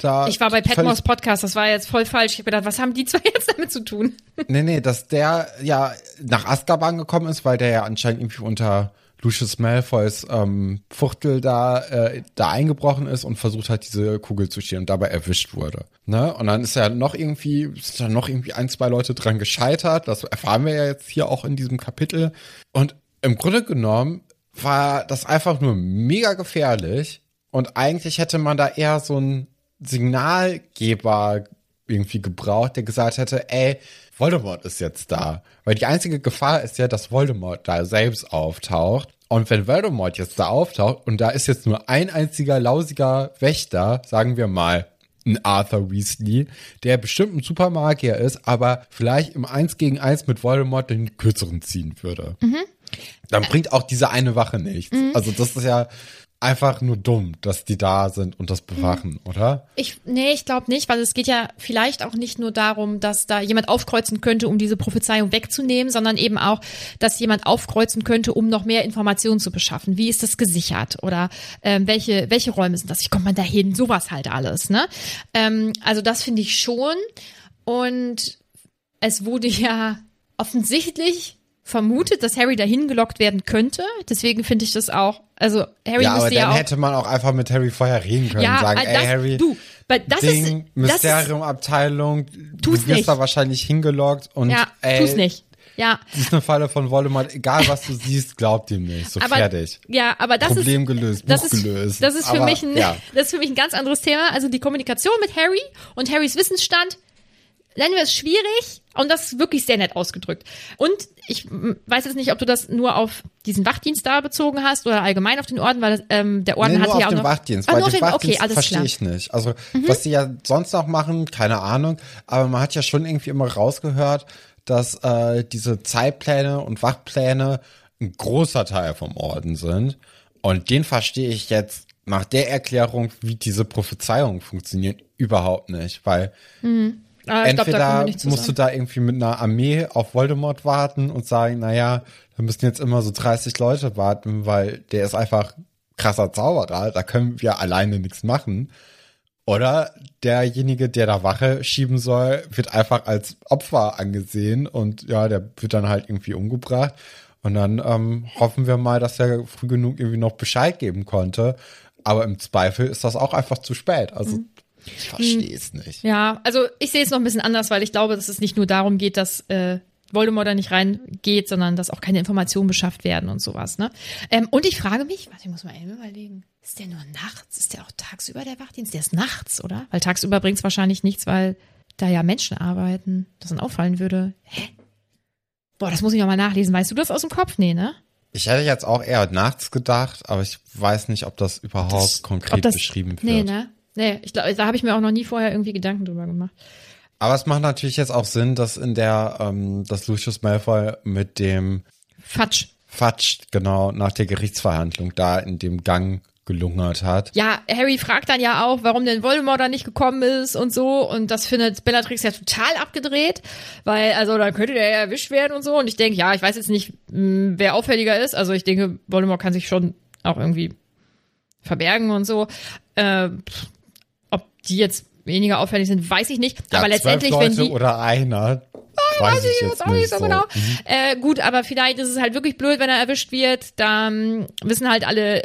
Da Ich war bei Petmos Podcast, das war jetzt voll falsch. Ich habe gedacht, was haben die zwei jetzt damit zu tun? Nee, nee, dass der ja nach Azkaban gekommen ist, weil der ja anscheinend irgendwie unter Lucius Malfoys ähm, Fuchtel da, äh, da eingebrochen ist und versucht hat, diese Kugel zu stehlen und dabei erwischt wurde. Ne? Und dann ist ja noch irgendwie, sind da noch irgendwie ein, zwei Leute dran gescheitert. Das erfahren wir ja jetzt hier auch in diesem Kapitel. Und im Grunde genommen war das einfach nur mega gefährlich. Und eigentlich hätte man da eher so einen Signalgeber irgendwie gebraucht, der gesagt hätte, ey, Voldemort ist jetzt da. Weil die einzige Gefahr ist ja, dass Voldemort da selbst auftaucht. Und wenn Voldemort jetzt da auftaucht und da ist jetzt nur ein einziger lausiger Wächter, sagen wir mal, ein Arthur Weasley, der bestimmt ein Supermagier ist, aber vielleicht im Eins gegen Eins mit Voldemort den kürzeren ziehen würde. Dann bringt auch diese eine Wache nichts. Also das ist ja einfach nur dumm, dass die da sind und das bewachen, oder? Ich, nee, ich glaube nicht, weil es geht ja vielleicht auch nicht nur darum, dass da jemand aufkreuzen könnte, um diese Prophezeiung wegzunehmen, sondern eben auch, dass jemand aufkreuzen könnte, um noch mehr Informationen zu beschaffen. Wie ist das gesichert? Oder ähm, welche, welche Räume sind das? Wie kommt man da hin? Sowas halt alles, ne? Ähm, also das finde ich schon. Und es wurde ja offensichtlich vermutet, dass Harry dahin gelockt werden könnte. Deswegen finde ich das auch, also Harry ja, aber dann ja hätte man auch einfach mit Harry vorher reden können Ja, und sagen, äh, ey das- Harry, du, das Ding, ist- Mysterium-Abteilung, du wirst nicht. da wahrscheinlich hingelockt und ja, ey, tu's nicht. Ja, Das ist eine Falle von Voldemort, egal was du siehst, glaubt ihm nicht, so aber fertig. ja, aber das Problem ist gelöst, das Buch ist, gelöst. Das ist für Aber, mich ein, ja. das ist für mich ein ganz anderes Thema. Also die Kommunikation mit Harry und Harrys Wissensstand, nennen wir es schwierig und das ist wirklich sehr nett ausgedrückt. Und ich weiß jetzt nicht, ob du das nur auf diesen Wachdienst da bezogen hast oder allgemein auf den Orden, weil ähm, der Orden Nee, hatte ja auch dem noch Wachdienst, Ah, weil nur den Wachdienst okay, alles verstehe ich nicht. Also, Mhm. was die ja sonst noch machen, keine Ahnung, aber man hat ja schon irgendwie immer rausgehört, dass äh, diese Zeitpläne und Wachpläne ein großer Teil vom Orden sind. Und den verstehe ich jetzt nach der Erklärung, wie diese Prophezeiungen funktionieren, überhaupt nicht, weil Ah, ich glaub, da entweder musst du da irgendwie mit einer Armee auf Voldemort warten und sagen, naja, wir müssen jetzt immer so 30 Leute warten, weil der ist einfach krasser Zauberer, da können wir alleine nichts machen. Oder derjenige, der da Wache schieben soll, wird einfach als Opfer angesehen und ja, der wird dann halt irgendwie umgebracht. Und dann ähm, hoffen wir mal, dass er früh genug irgendwie noch Bescheid geben konnte. Aber im Zweifel ist das auch einfach zu spät. Also Mhm. Ich verstehe es nicht. Ja, also ich sehe es noch ein bisschen anders, weil ich glaube, dass es nicht nur darum geht, dass äh, Voldemort da nicht reingeht, sondern dass auch keine Informationen beschafft werden und sowas. Ne? Ähm, und ich frage mich, warte, ich muss mal eben überlegen, ist der nur nachts? Ist der auch tagsüber der Wachdienst? Der ist nachts, oder? Weil tagsüber bringt es wahrscheinlich nichts, weil da ja Menschen arbeiten, das dann auffallen würde. Hä? Boah, das muss ich noch mal nachlesen. Weißt du das aus dem Kopf? Nee, ne? Ich hätte jetzt auch eher nachts gedacht, aber ich weiß nicht, ob das überhaupt Das- konkret das- beschrieben wird. Nee, ne? Nee, ich glaube, da habe ich mir auch noch nie vorher irgendwie Gedanken drüber gemacht. Aber es macht natürlich jetzt auch Sinn, dass in der, ähm, dass Lucius Malfoy mit dem Fatsch. Fatsch genau nach der Gerichtsverhandlung da in dem Gang gelungert hat. Ja, Harry fragt dann ja auch, warum denn Voldemort da nicht gekommen ist und so. Und das findet Bellatrix ja total abgedreht, weil, also, dann könnte der ja erwischt werden und so. Und ich denke, ja, ich weiß jetzt nicht, mh, wer auffälliger ist. Also, ich denke, Voldemort kann sich schon auch irgendwie verbergen und so. Äh, pff, die jetzt weniger auffällig sind, weiß ich nicht. Ja, aber letztendlich, zwölf wenn Leute die. oder einer, weiß ich jetzt jetzt auch nicht so genau. Mhm. Äh, gut, aber vielleicht ist es halt wirklich blöd, wenn er erwischt wird. Dann wissen halt alle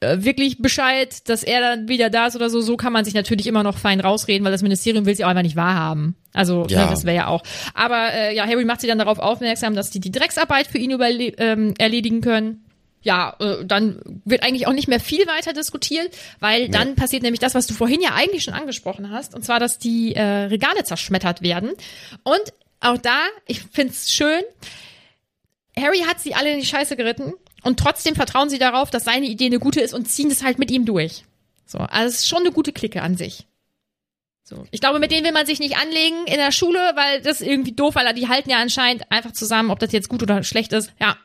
äh, wirklich Bescheid, dass er dann wieder da ist oder so. So kann man sich natürlich immer noch fein rausreden, weil das Ministerium will sie auch einfach nicht wahrhaben. Also Ja. ne, das wäre ja auch. Aber äh, ja, Harry macht sie dann darauf aufmerksam, dass die die Drecksarbeit für ihn überle ähm, erledigen können. Ja, äh, dann wird eigentlich auch nicht mehr viel weiter diskutiert, weil dann passiert nämlich das, was du vorhin ja eigentlich schon angesprochen hast, und zwar, dass die äh, Regale zerschmettert werden. Und auch da, ich find's schön, Harry hat sie alle in die Scheiße geritten und trotzdem vertrauen sie darauf, dass seine Idee eine gute ist und ziehen das halt mit ihm durch. So, also es ist schon eine gute Clique an sich. So, ich glaube, mit denen will man sich nicht anlegen in der Schule, weil das ist irgendwie doof, weil die halten ja anscheinend einfach zusammen, ob das jetzt gut oder schlecht ist. Ja.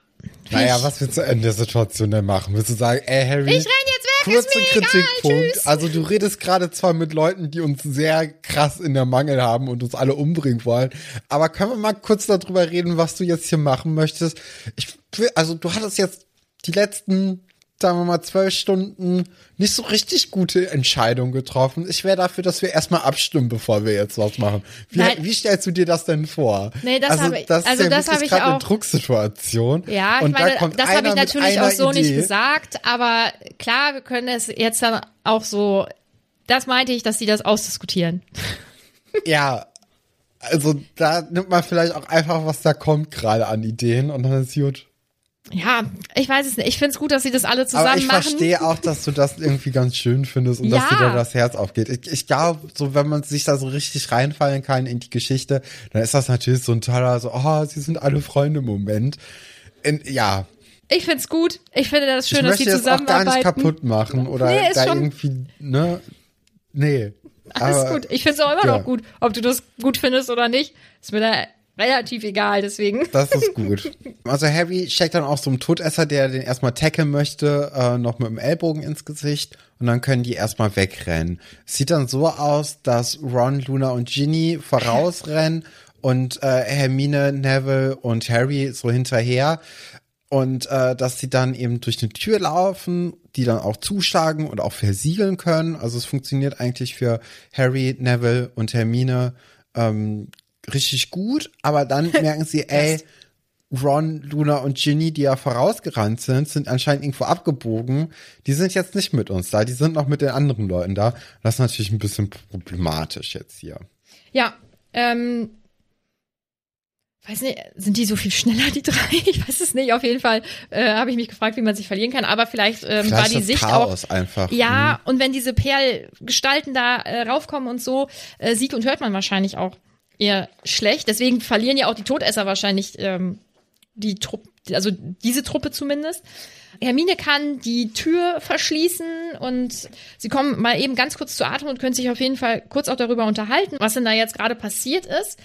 Naja, was willst du in der Situation denn machen? Willst du sagen, ey Harry, Ich renn jetzt weg, kurzer ist mir egal, Kritikpunkt. tschüss. Also du redest gerade zwar mit Leuten, die uns sehr krass in der Mangel haben und uns alle umbringen wollen, aber können wir mal kurz darüber reden, was du jetzt hier machen möchtest? Ich will, also du hattest jetzt die letzten sagen wir mal, zwölf Stunden nicht so richtig gute Entscheidung getroffen. Ich wäre dafür, dass wir erstmal abstimmen, bevor wir jetzt was machen. Wie, wie stellst du dir das denn vor? Nee, das habe ich- das also ist ja das habe ich gerade eine auch- Drucksituation. Ja, ich und da meine, kommt das habe ich natürlich auch so nicht Idee. gesagt, aber klar, wir können es jetzt dann auch so, das meinte ich, dass sie das ausdiskutieren. Ja, also da nimmt man vielleicht auch einfach, was da kommt gerade an Ideen und dann ist gut. Ja, ich weiß es nicht. Ich finde es gut, dass sie das alle zusammen Aber ich machen. verstehe auch, dass du das irgendwie ganz schön findest und dass Ja. dir da das Herz aufgeht. Ich, ich glaube, so wenn man sich da so richtig reinfallen kann in die Geschichte, dann ist das natürlich so ein toller, so, oh, sie sind alle Freunde Moment. In, ja, Ich finde es gut. Ich finde das schön, ich dass sie möchte jetzt auch gar zusammenarbeiten. nicht kaputt machen oder Nee, da irgendwie, ne? Nee. Alles Aber- gut. Ich finde es auch immer ja. noch gut. Ob du das gut findest oder nicht, ist mir da relativ egal, deswegen. Das ist gut. Also Harry steckt dann auch so einem Todesser, der den erstmal tackeln möchte, äh, noch mit dem Ellbogen ins Gesicht und dann können die erstmal wegrennen. Es sieht dann so aus, dass Ron, Luna und Ginny vorausrennen und äh, Hermine, Neville und Harry so hinterher und äh, dass sie dann eben durch eine Tür laufen, die dann auch zuschlagen und auch versiegeln können. Also es funktioniert eigentlich für Harry, Neville und Hermine ähm, richtig gut, aber dann merken sie, ey, Ron, Luna und Ginny, die ja vorausgerannt sind, sind anscheinend irgendwo abgebogen. Die sind jetzt nicht mit uns da, die sind noch mit den anderen Leuten da. Das ist natürlich ein bisschen problematisch jetzt hier. Ja, ähm, weiß nicht, sind die so viel schneller, die drei? Ich weiß es nicht. Auf jeden Fall äh, habe ich mich gefragt, wie man sich verlieren kann. Aber vielleicht, ähm, Vielleicht war die das Sicht Chaos auch. einfach. Ja, und wenn diese Perlgestalten da äh, raufkommen und so, äh, sieht und hört man wahrscheinlich auch eher schlecht. Deswegen verlieren ja auch die Todesser wahrscheinlich ähm, die Truppe, also diese Truppe zumindest. Hermine kann die Tür verschließen und sie kommen mal eben ganz kurz zu Atem und können sich auf jeden Fall kurz auch darüber unterhalten, was denn da jetzt gerade passiert ist.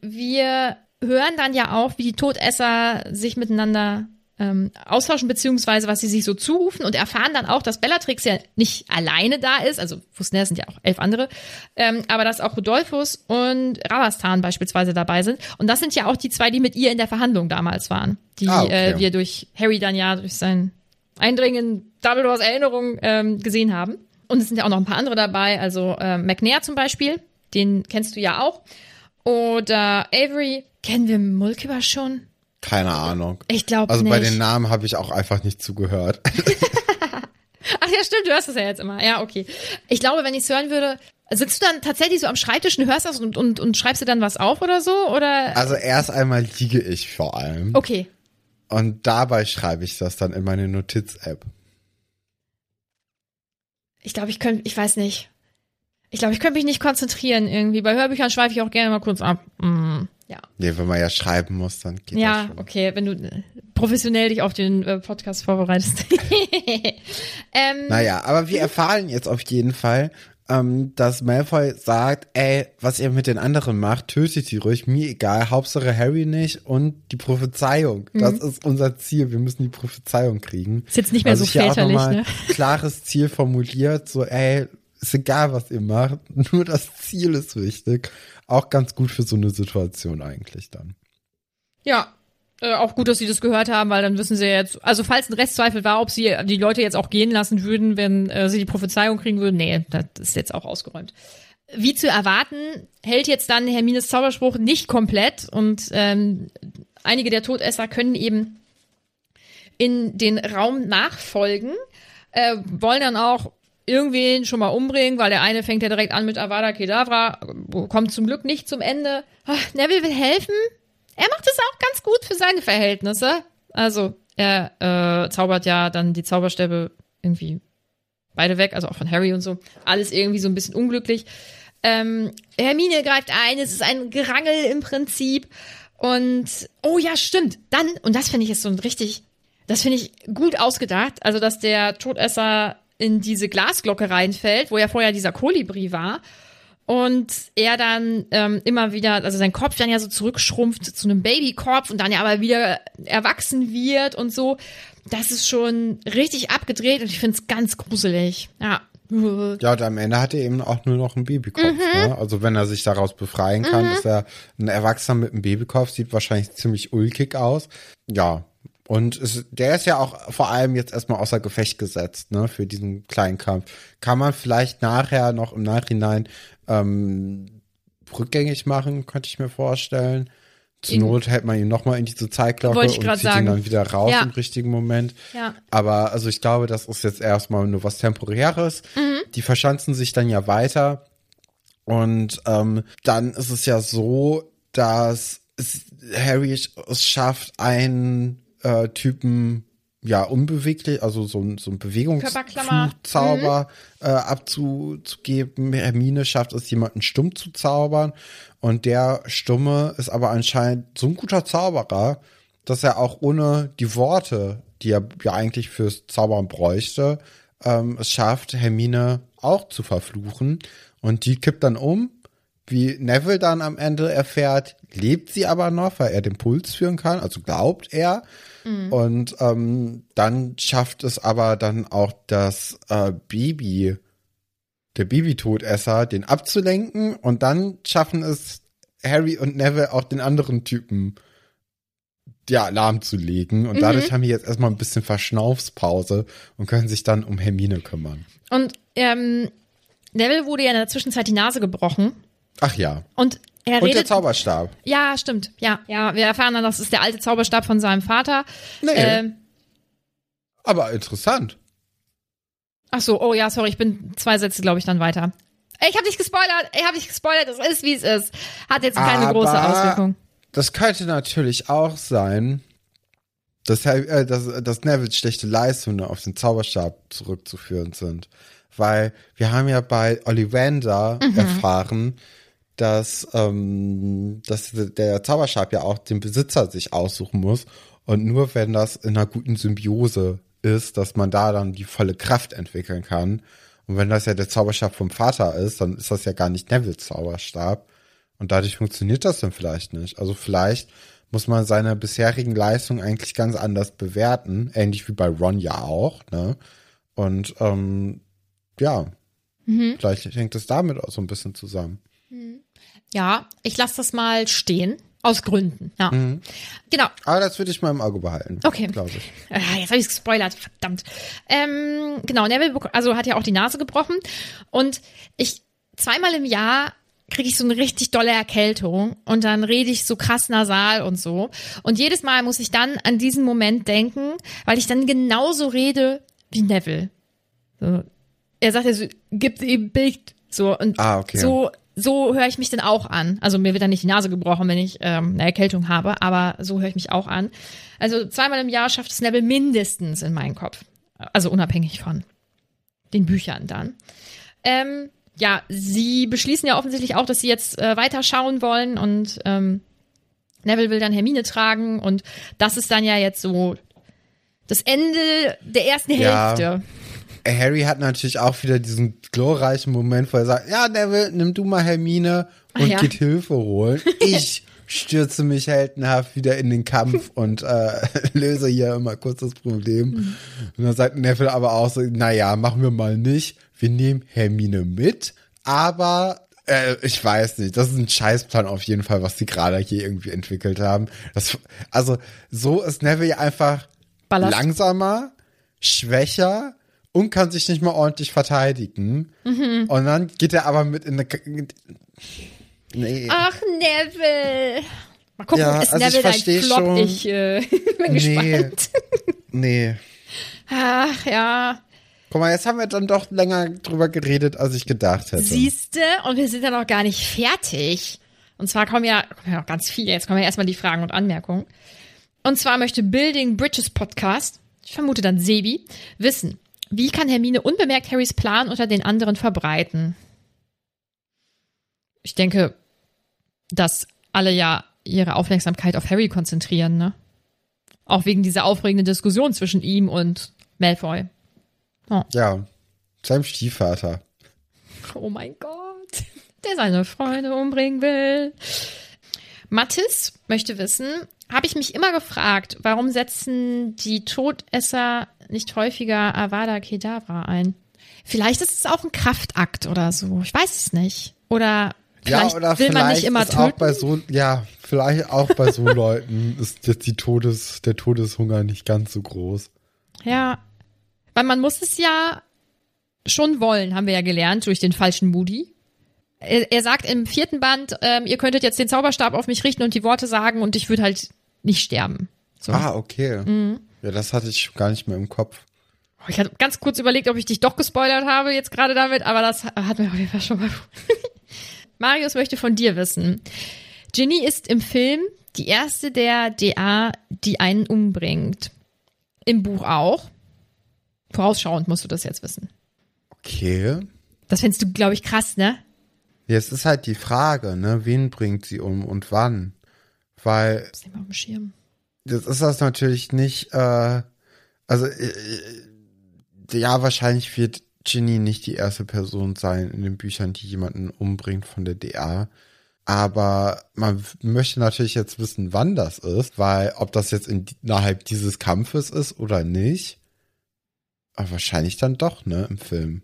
Wir hören dann ja auch, wie die Todesser sich miteinander ähm, austauschen, beziehungsweise was sie sich so zurufen und erfahren dann auch, dass Bellatrix ja nicht alleine da ist, also es sind ja auch elf andere, ähm, aber dass auch Rodolphus und Ravastan beispielsweise dabei sind. Und das sind ja auch die zwei, die mit ihr in der Verhandlung damals waren, die Ah, okay. äh, wir durch Harry dann ja durch sein Eindringen in Dumbledores Erinnerung ähm, gesehen haben. Und es sind ja auch noch ein paar andere dabei, also äh, McNair zum Beispiel, den kennst du ja auch. Oder Avery, kennen wir Mulkiber schon? Keine Ahnung. Ich glaube Also nicht. bei den Namen habe ich auch einfach nicht zugehört. Ach ja, stimmt, du hörst es ja jetzt immer. Ja, okay. Ich glaube, wenn ich es hören würde, sitzt du dann tatsächlich so am Schreibtisch und hörst das und, und, und schreibst dir dann was auf oder so? Oder? Also erst einmal liege ich vor allem. Okay. Und dabei schreibe ich das dann in meine Notiz-App. Ich glaube, ich könnte, ich weiß nicht. Ich glaube, ich könnte mich nicht konzentrieren irgendwie. Bei Hörbüchern schweife ich auch gerne mal kurz ab. Mm, ja. Nee, wenn man ja schreiben muss, dann geht das Ja, schon. okay, wenn du äh, professionell dich auf den äh, Podcast vorbereitest. ähm, Naja, aber wir erfahren jetzt auf jeden Fall, ähm, dass Malfoy sagt, ey, was ihr mit den anderen macht, tötet sie ruhig, mir egal, Hauptsache Harry nicht und die Prophezeiung. Das ist unser Ziel, wir müssen die Prophezeiung kriegen. Mhm. Ist jetzt nicht mehr also so väterlich, ne? klares Ziel formuliert, so ey, ist egal, was ihr macht, nur das Ziel ist wichtig. Auch ganz gut für so eine Situation eigentlich dann. Ja, äh, auch gut, dass sie das gehört haben, weil dann wissen sie jetzt, also falls ein Restzweifel war, ob sie die Leute jetzt auch gehen lassen würden, wenn äh, sie die Prophezeiung kriegen würden, nee, das ist jetzt auch ausgeräumt. Wie zu erwarten, hält jetzt dann Hermines Zauberspruch nicht komplett und ähm, einige der Todesser können eben in den Raum nachfolgen, äh, wollen dann auch irgendwen schon mal umbringen, weil der eine fängt ja direkt an mit Avada Kedavra, kommt zum Glück nicht zum Ende. Ah, Neville will helfen. Er macht es auch ganz gut für seine Verhältnisse. Also, er äh, zaubert ja dann die Zauberstäbe irgendwie beide weg, also auch von Harry und so. Alles irgendwie so ein bisschen unglücklich. Ähm, Hermine greift ein, es ist ein Gerangel im Prinzip. Und, oh ja, stimmt. Dann, und das finde ich jetzt so ein richtig, das finde ich gut ausgedacht. Also, dass der Todesser in diese Glasglocke reinfällt, wo ja vorher dieser Kolibri war. Und er dann ähm, immer wieder, also sein Kopf dann ja so zurückschrumpft zu einem Babykopf und dann ja aber wieder erwachsen wird und so. Das ist schon richtig abgedreht und ich finde es ganz gruselig. Ja. Ja, und am Ende hat er eben auch nur noch einen Babykopf. Mhm. Ne? Also wenn er sich daraus befreien kann, ist er ein Erwachsener mit einem Babykopf, sieht wahrscheinlich ziemlich ulkig aus. Ja, Und es, der ist ja auch vor allem jetzt erstmal außer Gefecht gesetzt, ne, für diesen kleinen Kampf. Kann man vielleicht nachher noch im Nachhinein ähm, rückgängig machen, könnte ich mir vorstellen. Zur Not hält man ihn nochmal in diese Zeitglocke und zieht ihn sagen. dann wieder raus Ja. im richtigen Moment. Ja. Aber also ich glaube, das ist jetzt erstmal nur was Temporäres. Mhm. Die verschanzen sich dann ja weiter. Und ähm, dann ist es ja so, dass es, Harry es schafft, einen äh, Typen ja unbeweglich, also so, ein- so ein. Bewegungszauber äh, abzugeben. Hermine schafft es, jemanden stumm zu zaubern. Und der Stumme ist aber anscheinend so ein guter Zauberer, dass er auch ohne die Worte, die er ja eigentlich fürs Zaubern bräuchte, ähm, es schafft, Hermine auch zu verfluchen. Und die kippt dann um. Wie Neville dann am Ende erfährt, lebt sie aber noch, weil er den Puls führen kann, also glaubt er. Und ähm, dann schafft es aber dann auch das äh, Baby, der Babytodesser, den abzulenken. Und dann schaffen es Harry und Neville auch den anderen Typen ja, lahmzulegen. Und dadurch haben die jetzt erstmal ein bisschen Verschnaufspause und können sich dann um Hermine kümmern. Und ähm, Neville wurde ja in der Zwischenzeit die Nase gebrochen. Ach ja. Und er Und der. Zauberstab. ja, stimmt. Ja, ja. Wir erfahren dann, das ist der alte Zauberstab von seinem Vater. Nee. Ähm, Aber interessant. ach so, oh ja, sorry, ich bin zwei Sätze, glaube ich, dann weiter. Ey, Ich habe dich gespoilert. Ich habe dich gespoilert. Es ist, wie es ist. Hat jetzt keine Aber große Auswirkung. Das könnte natürlich auch sein, dass, äh, dass, dass Nevils schlechte Leistungen auf den Zauberstab zurückzuführen sind. Weil wir haben ja bei Ollivander erfahren, dass, ähm, dass der Zauberstab ja auch den Besitzer sich aussuchen muss. Und nur wenn das in einer guten Symbiose ist, dass man da dann die volle Kraft entwickeln kann. Und wenn das ja der Zauberstab vom Vater ist, dann ist das ja gar nicht Nevils Zauberstab. Und dadurch funktioniert das dann vielleicht nicht. Also vielleicht muss man seine bisherigen Leistungen eigentlich ganz anders bewerten, ähnlich wie bei Ron ja auch, ne? Und ähm, ja, vielleicht hängt es damit auch so ein bisschen zusammen. Ja, ich lasse das mal stehen. Aus Gründen. Ja. Genau. Aber das würde ich mal im Auge behalten. Okay. Glaube ich. Ah, jetzt habe ich gespoilert, verdammt. Ähm, genau, Neville also hat ja auch die Nase gebrochen. Und ich zweimal im Jahr kriege ich so eine richtig dolle Erkältung und dann rede ich so krass nasal und so. Und jedes Mal muss ich dann an diesen Moment denken, weil ich dann genauso rede wie Neville. So. Er sagt ja so, gibt ihm Bild. So, und Ah, okay. so, so höre ich mich dann auch an. Also mir wird dann nicht die Nase gebrochen, wenn ich ähm, eine Erkältung habe, aber so höre ich mich auch an. Also zweimal im Jahr schafft es Neville mindestens in meinen Kopf. Also unabhängig von den Büchern dann. Ähm, ja, sie beschließen ja offensichtlich auch, dass sie jetzt äh, weiterschauen wollen und ähm, Neville will dann Hermine tragen und das ist dann ja jetzt so das Ende der ersten Ja. Hälfte. Harry hat natürlich auch wieder diesen glorreichen Moment, wo er sagt, ja, Neville, nimm du mal Hermine und Ach ja. geht Hilfe holen. Ich stürze mich heldenhaft wieder in den Kampf und äh, löse hier immer kurz das Problem. Mhm. Und dann sagt Neville aber auch so, naja, machen wir mal nicht. Wir nehmen Hermine mit, aber äh, ich weiß nicht, das ist ein Scheißplan auf jeden Fall, was die gerade hier irgendwie entwickelt haben. Das, also so ist Neville ja einfach Ballast. langsamer, schwächer und kann sich nicht mal ordentlich verteidigen. Mhm. Und dann geht er aber mit in eine. Nee. Ach, Neville. Mal gucken, Ja, ist also ich Neville dein versteh Flop? schon. Ich äh, bin Nee. gespannt. Nee. Ach ja. Guck mal, jetzt haben wir dann doch länger drüber geredet, als ich gedacht hätte. Siehste, und wir sind ja noch gar nicht fertig. Und zwar kommen ja, kommen ja noch ganz viele. Jetzt kommen ja erstmal die Fragen und Anmerkungen. Und zwar möchte Building Bridges Podcast, ich vermute dann Sebi, wissen, wie kann Hermine unbemerkt Harrys Plan unter den anderen verbreiten? Ich denke, dass alle ja ihre Aufmerksamkeit auf Harry konzentrieren, ne? Auch wegen dieser aufregenden Diskussion zwischen ihm und Malfoy. Ja. Seinem Stiefvater. Oh mein Gott, der seine Freunde umbringen will. Mattis möchte wissen, habe ich mich immer gefragt, warum setzen die Todesser nicht häufiger Avada Kedavra ein? Vielleicht ist es auch ein Kraftakt oder so. Ich weiß es nicht. Oder Vielleicht oder will vielleicht man nicht immer ist auch töten. bei so, ja, vielleicht auch bei so Leuten ist jetzt die Todes, der Todeshunger nicht ganz so groß. Ja, weil man muss es ja schon wollen, haben wir ja gelernt durch den falschen Moody. Er, er sagt im vierten Band, ähm, ihr könntet jetzt den Zauberstab auf mich richten und die Worte sagen und ich würde halt nicht sterben. So. Ah, okay. Mhm. Ja, das hatte ich gar nicht mehr im Kopf. Oh, Ich hatte ganz kurz überlegt, ob ich dich doch gespoilert habe jetzt gerade damit, aber das hat mir auf jeden Fall schon mal. Marius möchte von dir wissen. Ginny ist im Film die erste der DA, die einen umbringt. Im Buch auch. Vorausschauend musst du das jetzt wissen. Okay. Das findest du, glaube ich, krass, ne? Jetzt ist halt die Frage, ne, wen bringt sie um und wann? Weil Das nehmen wir auf dem Schirm. Das ist das natürlich nicht, äh, also, äh, ja, wahrscheinlich wird Ginny nicht die erste Person sein in den Büchern, die jemanden umbringt von der DA. Aber man möchte natürlich jetzt wissen, wann das ist, weil ob das jetzt in, innerhalb dieses Kampfes ist oder nicht. Aber wahrscheinlich dann doch, ne, im Film.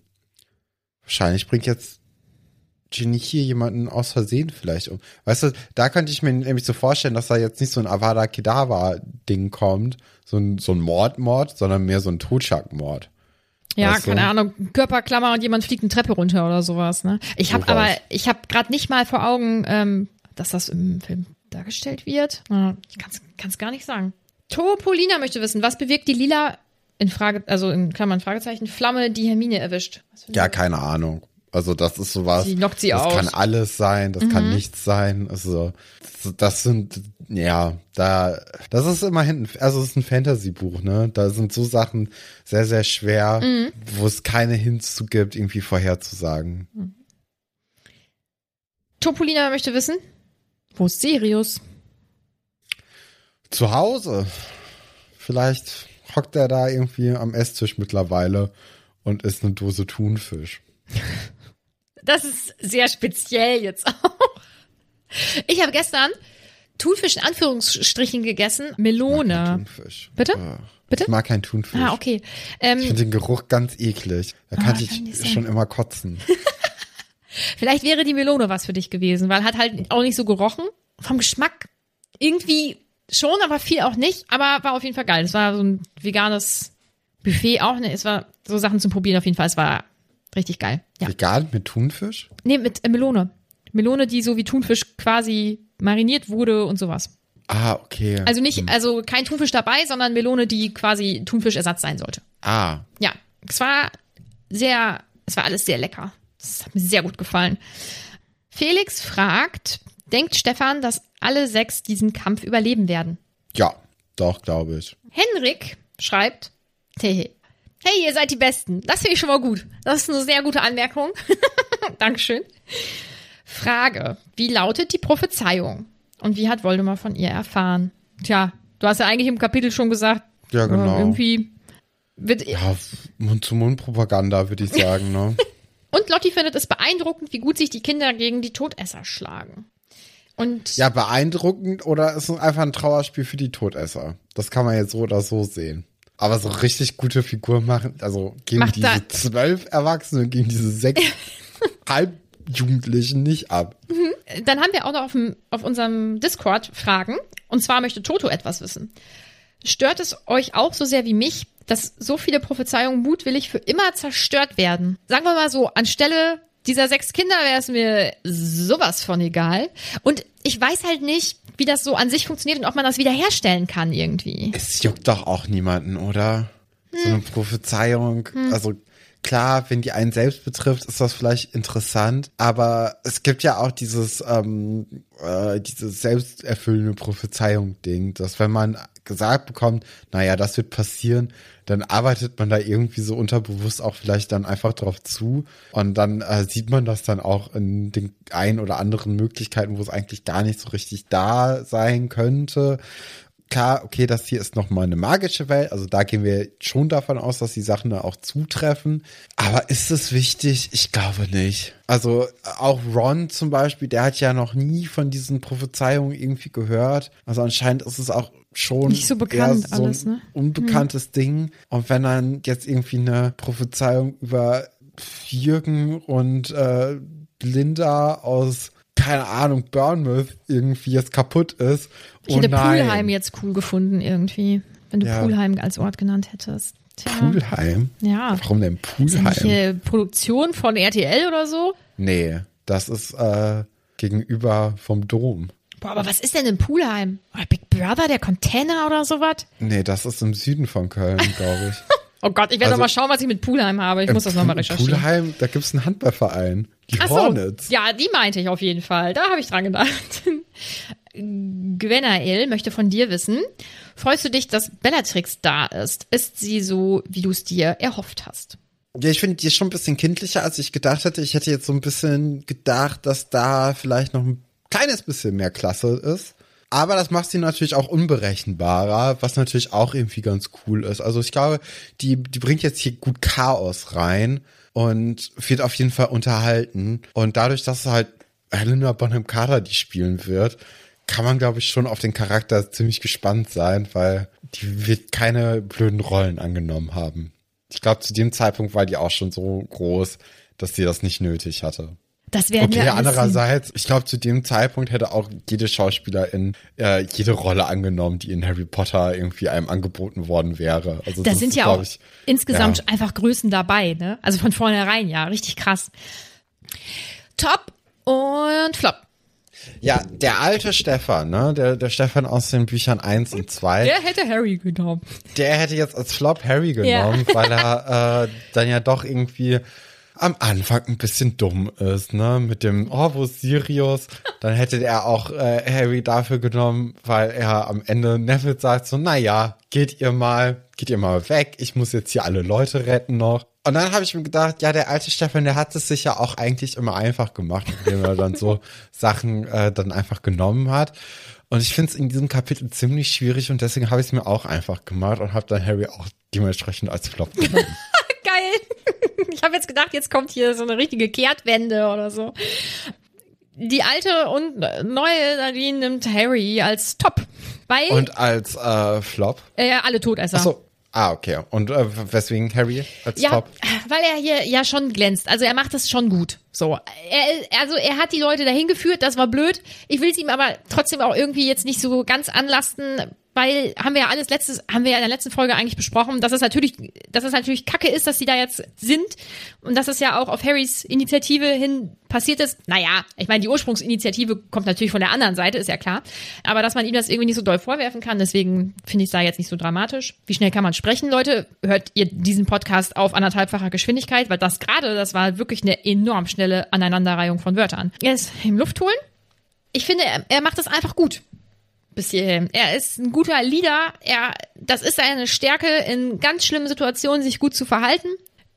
Wahrscheinlich bringt jetzt Ginny hier jemanden aus Versehen vielleicht um. Weißt du, da könnte ich mir nämlich so vorstellen, dass da jetzt nicht so ein Avada Kedavra-Ding kommt, so ein, so ein Mordmord, sondern mehr so ein Totschlagmord. Ja, Weißt du? keine Ahnung, Körperklammer und jemand fliegt eine Treppe runter oder sowas, ne? Ich habe aber, ich habe gerade nicht mal vor Augen, ähm, dass das im Film dargestellt wird. Ich kann es gar nicht sagen. Topolina möchte wissen, was bewirkt die lila, in Frage, also in Klammern Fragezeichen, Flamme, die Hermine erwischt? Ja, keine Ahnung. Also das ist sowas. Sie knockt sie das aus. Mhm. kann alles sein, das kann nichts sein. Also das- das sind ja da. Das ist immerhin, also es ist ein Fantasy-Buch, ne? Da sind so Sachen sehr sehr schwer, Mhm. wo es keine Hints zu gibt, irgendwie vorherzusagen. Topolina möchte wissen, wo ist Sirius? Zu Hause, vielleicht hockt er da irgendwie am Esstisch mittlerweile und isst eine Dose Thunfisch. Das ist sehr speziell jetzt auch. Ich habe gestern Thunfisch in Anführungsstrichen gegessen, Melone. Thunfisch. Bitte? Ah, Bitte? Ich mag keinen Thunfisch. Ah, okay. Ähm, Ich finde den Geruch ganz eklig. Da kann Ah, kann ich sein. schon immer kotzen. Vielleicht wäre die Melone was für dich gewesen, weil hat halt auch nicht so gerochen. Vom Geschmack irgendwie schon, aber viel auch nicht. Aber war auf jeden Fall geil. Es war so ein veganes Buffet auch. Ne? Es war so Sachen zum Probieren auf jeden Fall. Es war richtig geil. Ja. Vegan mit Thunfisch? Nee, mit äh, Melone. Melone, die so wie Thunfisch quasi mariniert wurde und sowas. Ah, okay. Also nicht, also kein Thunfisch dabei, sondern Melone, die quasi Thunfischersatz sein sollte. ah, Ja, es war sehr, es war alles sehr lecker. Das hat mir sehr gut gefallen. Felix fragt, denkt Stefan, dass alle sechs diesen Kampf überleben werden? ja, doch, glaube ich. Henrik schreibt, hey, hey, ihr seid die Besten. Das finde ich schon mal gut. Das ist eine sehr gute Anmerkung. Dankeschön. Frage, wie lautet die Prophezeiung? Und wie hat Voldemort von ihr erfahren? Tja, du hast ja eigentlich im Kapitel schon gesagt, Ja, genau. äh, irgendwie wird, Ja, Mund-zu-Mund-Propaganda, würde ich sagen, ne? Und Lotti findet es beeindruckend, wie gut sich die Kinder gegen die Todesser schlagen. Und ja, beeindruckend oder ist es einfach ein Trauerspiel für die Todesser? Das kann man jetzt so oder so sehen. Aber so richtig gute Figur machen, also gegen Macht diese zwölf Erwachsene, gegen diese sechs Halbjugendlichen nicht ab. dann haben wir auch noch auf, dem, auf unserem Discord Fragen. Und zwar möchte Toto etwas wissen. Stört es euch auch so sehr wie mich, dass so viele Prophezeiungen mutwillig für immer zerstört werden? Sagen wir mal so, anstelle dieser sechs Kinder wäre es mir sowas von egal. Und ich weiß halt nicht, wie das so an sich funktioniert und ob man das wiederherstellen kann irgendwie. Es juckt doch auch niemanden, oder? So eine Prophezeiung. Also klar, wenn die einen selbst betrifft, ist das vielleicht interessant, aber es gibt ja auch dieses, ähm, äh, dieses selbsterfüllende Prophezeiung-Ding, dass wenn man gesagt bekommt, naja, das wird passieren, dann arbeitet man da irgendwie so unterbewusst auch vielleicht dann einfach drauf zu und dann äh, sieht man das dann auch in den ein oder anderen Möglichkeiten, wo es eigentlich gar nicht so richtig da sein könnte klar, okay, das hier ist nochmal eine magische Welt, also da gehen wir schon davon aus, dass die Sachen da auch zutreffen. Aber ist es wichtig? Ich glaube nicht. Also auch Ron zum Beispiel, der hat ja noch nie von diesen Prophezeiungen irgendwie gehört. Also anscheinend ist es auch schon Nicht so bekannt so alles, ne? unbekanntes Ding. Und wenn dann jetzt irgendwie eine Prophezeiung über Jürgen und äh, Linda aus keine Ahnung, Bournemouth irgendwie jetzt kaputt ist. Ich oh hätte nein. Pulheim jetzt cool gefunden irgendwie, wenn du Ja. Pulheim als Ort genannt hättest. Tja. Pulheim? Ja. Warum denn Ist ja nicht Pulheim? eine Produktion von RTL oder so? Nee, das ist äh, gegenüber vom Dom. Boah, aber was ist denn in Pulheim? Oder Big Brother, der Container oder sowas? Nee, das ist im Süden von Köln, glaube ich. Oh Gott, ich werde Also- mal schauen, was ich mit Pulheim habe. Ich muss das nochmal recherchieren. Pulheim, da gibt's einen Handballverein. Die Ach so, Hornets. ja, die meinte ich auf jeden Fall. Da habe ich dran gedacht. Gwenael möchte von dir wissen, freust du dich, dass Bellatrix da ist? Ist sie so, wie du es dir erhofft hast? Ja, ich finde, die ist schon ein bisschen kindlicher, als ich gedacht hätte. Ich hätte jetzt so ein bisschen gedacht, dass da vielleicht noch ein kleines bisschen mehr Klasse ist. Aber das macht sie natürlich auch unberechenbarer, was natürlich auch irgendwie ganz cool ist. Also ich glaube, die, die bringt jetzt hier gut Chaos rein und wird auf jeden Fall unterhalten. Und dadurch, dass halt Helena Bonham Carter die spielen wird, kann man, glaube ich, schon auf den Charakter ziemlich gespannt sein, weil die wird keine blöden Rollen angenommen haben. Ich glaube, zu dem Zeitpunkt war die auch schon so groß, dass sie das nicht nötig hatte. Das werden Okay, wir alles sehen. andererseits, ich glaube, zu dem Zeitpunkt hätte auch jede Schauspielerin äh, jede Rolle angenommen, die in Harry Potter irgendwie einem angeboten worden wäre. Also Da das sind ist, ja auch ich, insgesamt ja. einfach Größen dabei, ne? Also von vornherein, ja, richtig krass. Top und Flop. Ja, der alte Stefan, ne, der, der Stefan aus den Büchern 1 und 2, Der hätte Harry genommen. der hätte jetzt als Flop Harry genommen, weil er äh, dann ja doch irgendwie am Anfang ein bisschen dumm ist, ne? Mit dem, oh, wo ist Sirius? Dann hätte er auch äh, Harry dafür genommen, weil er am Ende Neville sagt so, na ja, geht ihr mal, geht ihr mal weg, ich muss jetzt hier alle Leute retten noch. Und dann habe ich mir gedacht, ja, der alte Stefan, der hat es sich ja auch eigentlich immer einfach gemacht, indem er dann so Sachen äh, dann einfach genommen hat. Und ich finde es in diesem Kapitel ziemlich schwierig und deswegen habe ich es mir auch einfach gemacht und habe dann Harry auch dementsprechend als Flop genommen. Ich habe jetzt gedacht, jetzt kommt hier so eine richtige Kehrtwende oder so. Die alte und neue Nadine nimmt Harry als Top. Weil und als äh, Flop. äh, alle Todesser. Achso. Ah, okay. Und äh, weswegen Harry als Ja, Top? weil er hier ja schon glänzt. Also er macht es schon gut. So, er, also er hat die Leute dahin geführt, das war blöd. Ich will es ihm aber trotzdem auch irgendwie jetzt nicht so ganz anlasten, weil haben wir ja alles letztes, haben wir ja in der letzten Folge eigentlich besprochen, dass es natürlich, dass es natürlich Kacke ist, dass sie da jetzt sind und dass es ja auch auf Harrys Initiative hin passiert ist. Naja, ich meine, die Ursprungsinitiative kommt natürlich von der anderen Seite, ist ja klar. Aber dass man ihm das irgendwie nicht so doll vorwerfen kann, deswegen finde ich es da jetzt nicht so dramatisch. Wie schnell kann man sprechen, Leute? Hört ihr diesen Podcast auf anderthalbfacher Geschwindigkeit, weil das gerade, das war wirklich eine enorm schnelle Aneinanderreihung von Wörtern. Er ist im Luft holen. Ich finde, er, er macht das einfach gut. Bis hierhin. Er ist ein guter Leader. Er, das ist seine Stärke, in ganz schlimmen Situationen sich gut zu verhalten.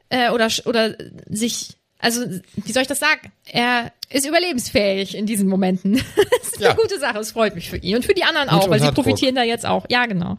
Äh, oder, oder sich, also, wie soll ich das sagen? Er ist überlebensfähig in diesen Momenten. das ist Ja. eine gute Sache. Es freut mich für ihn und für die anderen auch, weil sie profitieren da jetzt auch. Ja, genau.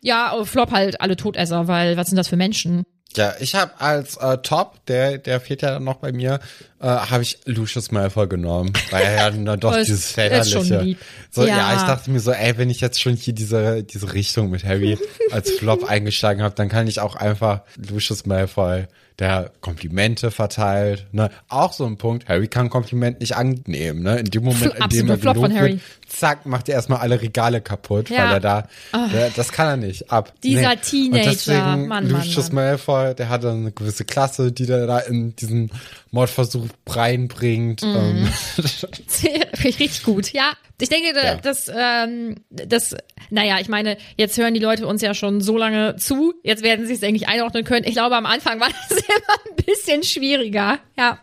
Ja, Flop halt alle Todesser, weil was sind das für Menschen? Ja, ich habe als äh, Top, der der fehlt ja noch bei mir, äh, habe ich Lucius Malfoy genommen, weil er ja dann doch Oh, dieses väterliche. So ja. Ja. ich dachte mir so, ey, wenn ich jetzt schon hier diese diese Richtung mit Harry als Flop eingesteigen habe, dann kann ich auch einfach Lucius Malfoy, der Komplimente verteilt, ne, auch so ein Punkt. Harry kann Kompliment nicht annehmen, ne, in dem Moment, in dem er Flop von gelobt Harry. wird, zack, macht er erstmal alle Regale kaputt, Ja. Ah. weil er da, der, das kann er nicht ab. Dieser Nee. Teenager, Und deswegen Mann, Mann, Lucius Mann. Malfoy, der hatte eine gewisse Klasse, die der da in diesen Mordversuch reinbringt. Mhm. Ähm, richtig gut, ja. Ich denke, da- Ja. dass ähm, das, naja, ich meine, jetzt hören die Leute uns ja schon so lange zu. Jetzt werden sie es, denke ich, einordnen können. Ich glaube, am Anfang war das immer ein bisschen schwieriger. Ja.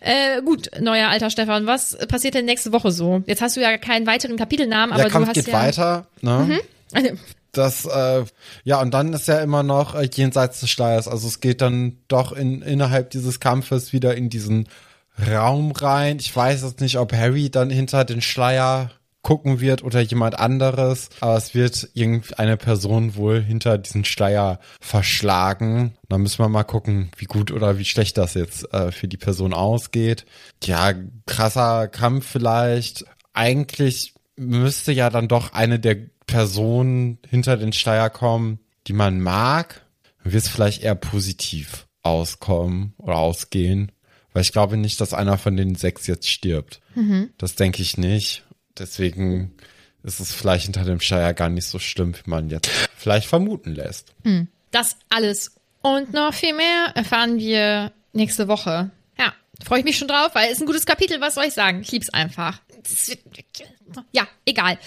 Äh, gut, neuer alter Stefan, was passiert denn nächste Woche so? Jetzt hast du ja keinen weiteren Kapitelnamen, aber der Kampf du hast geht ja. Mhm. weiter. Ne? Das, äh, ja, und dann ist ja immer noch äh, jenseits des Schleiers. Also es geht dann doch in, innerhalb dieses Kampfes wieder in diesen Raum rein. Ich weiß jetzt nicht, ob Harry dann hinter den Schleier gucken wird oder jemand anderes, aber es wird irgendeine Person wohl hinter diesen Schleier verschlagen. Da müssen wir mal gucken, wie gut oder wie schlecht das jetzt äh, für die Person ausgeht. Ja, krasser Kampf vielleicht. Eigentlich müsste ja dann doch eine der Personen hinter den Schleier kommen, die man mag. Dann wird es vielleicht eher positiv auskommen oder ausgehen. Weil ich glaube nicht, dass einer von den sechs jetzt stirbt. Das denke ich nicht. Deswegen ist es vielleicht hinter dem Schleier gar nicht so schlimm, wie man jetzt vielleicht vermuten lässt. Das alles und noch viel mehr erfahren wir nächste Woche. Ja, freue ich mich schon drauf, weil es ist ein gutes Kapitel, was soll ich sagen? Ich lieb's einfach. Das wird- Ja, egal.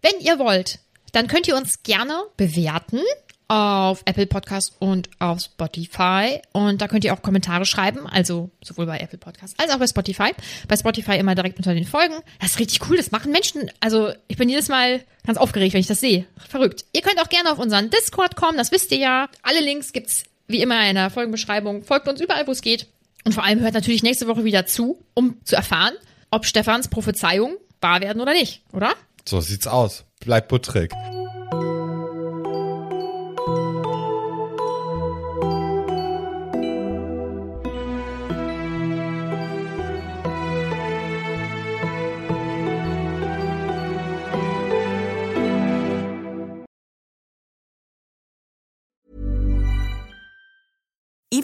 Wenn ihr wollt, dann könnt ihr uns gerne bewerten auf Apple Podcast und auf Spotify. Und da könnt ihr auch Kommentare schreiben, also sowohl bei Apple Podcast als auch bei Spotify. Bei Spotify immer direkt unter den Folgen. Das ist richtig cool, das machen Menschen. Also ich bin jedes Mal ganz aufgeregt, wenn ich das sehe. Verrückt. Ihr könnt auch gerne auf unseren Discord kommen, das wisst ihr ja. Alle Links gibt's wie immer in der Folgenbeschreibung. Folgt uns überall, wo es geht. Und vor allem hört natürlich nächste Woche wieder zu, um zu erfahren, ob Stefans Prophezeiungen wahr werden oder nicht, oder? So sieht's aus. Bleibt butterig.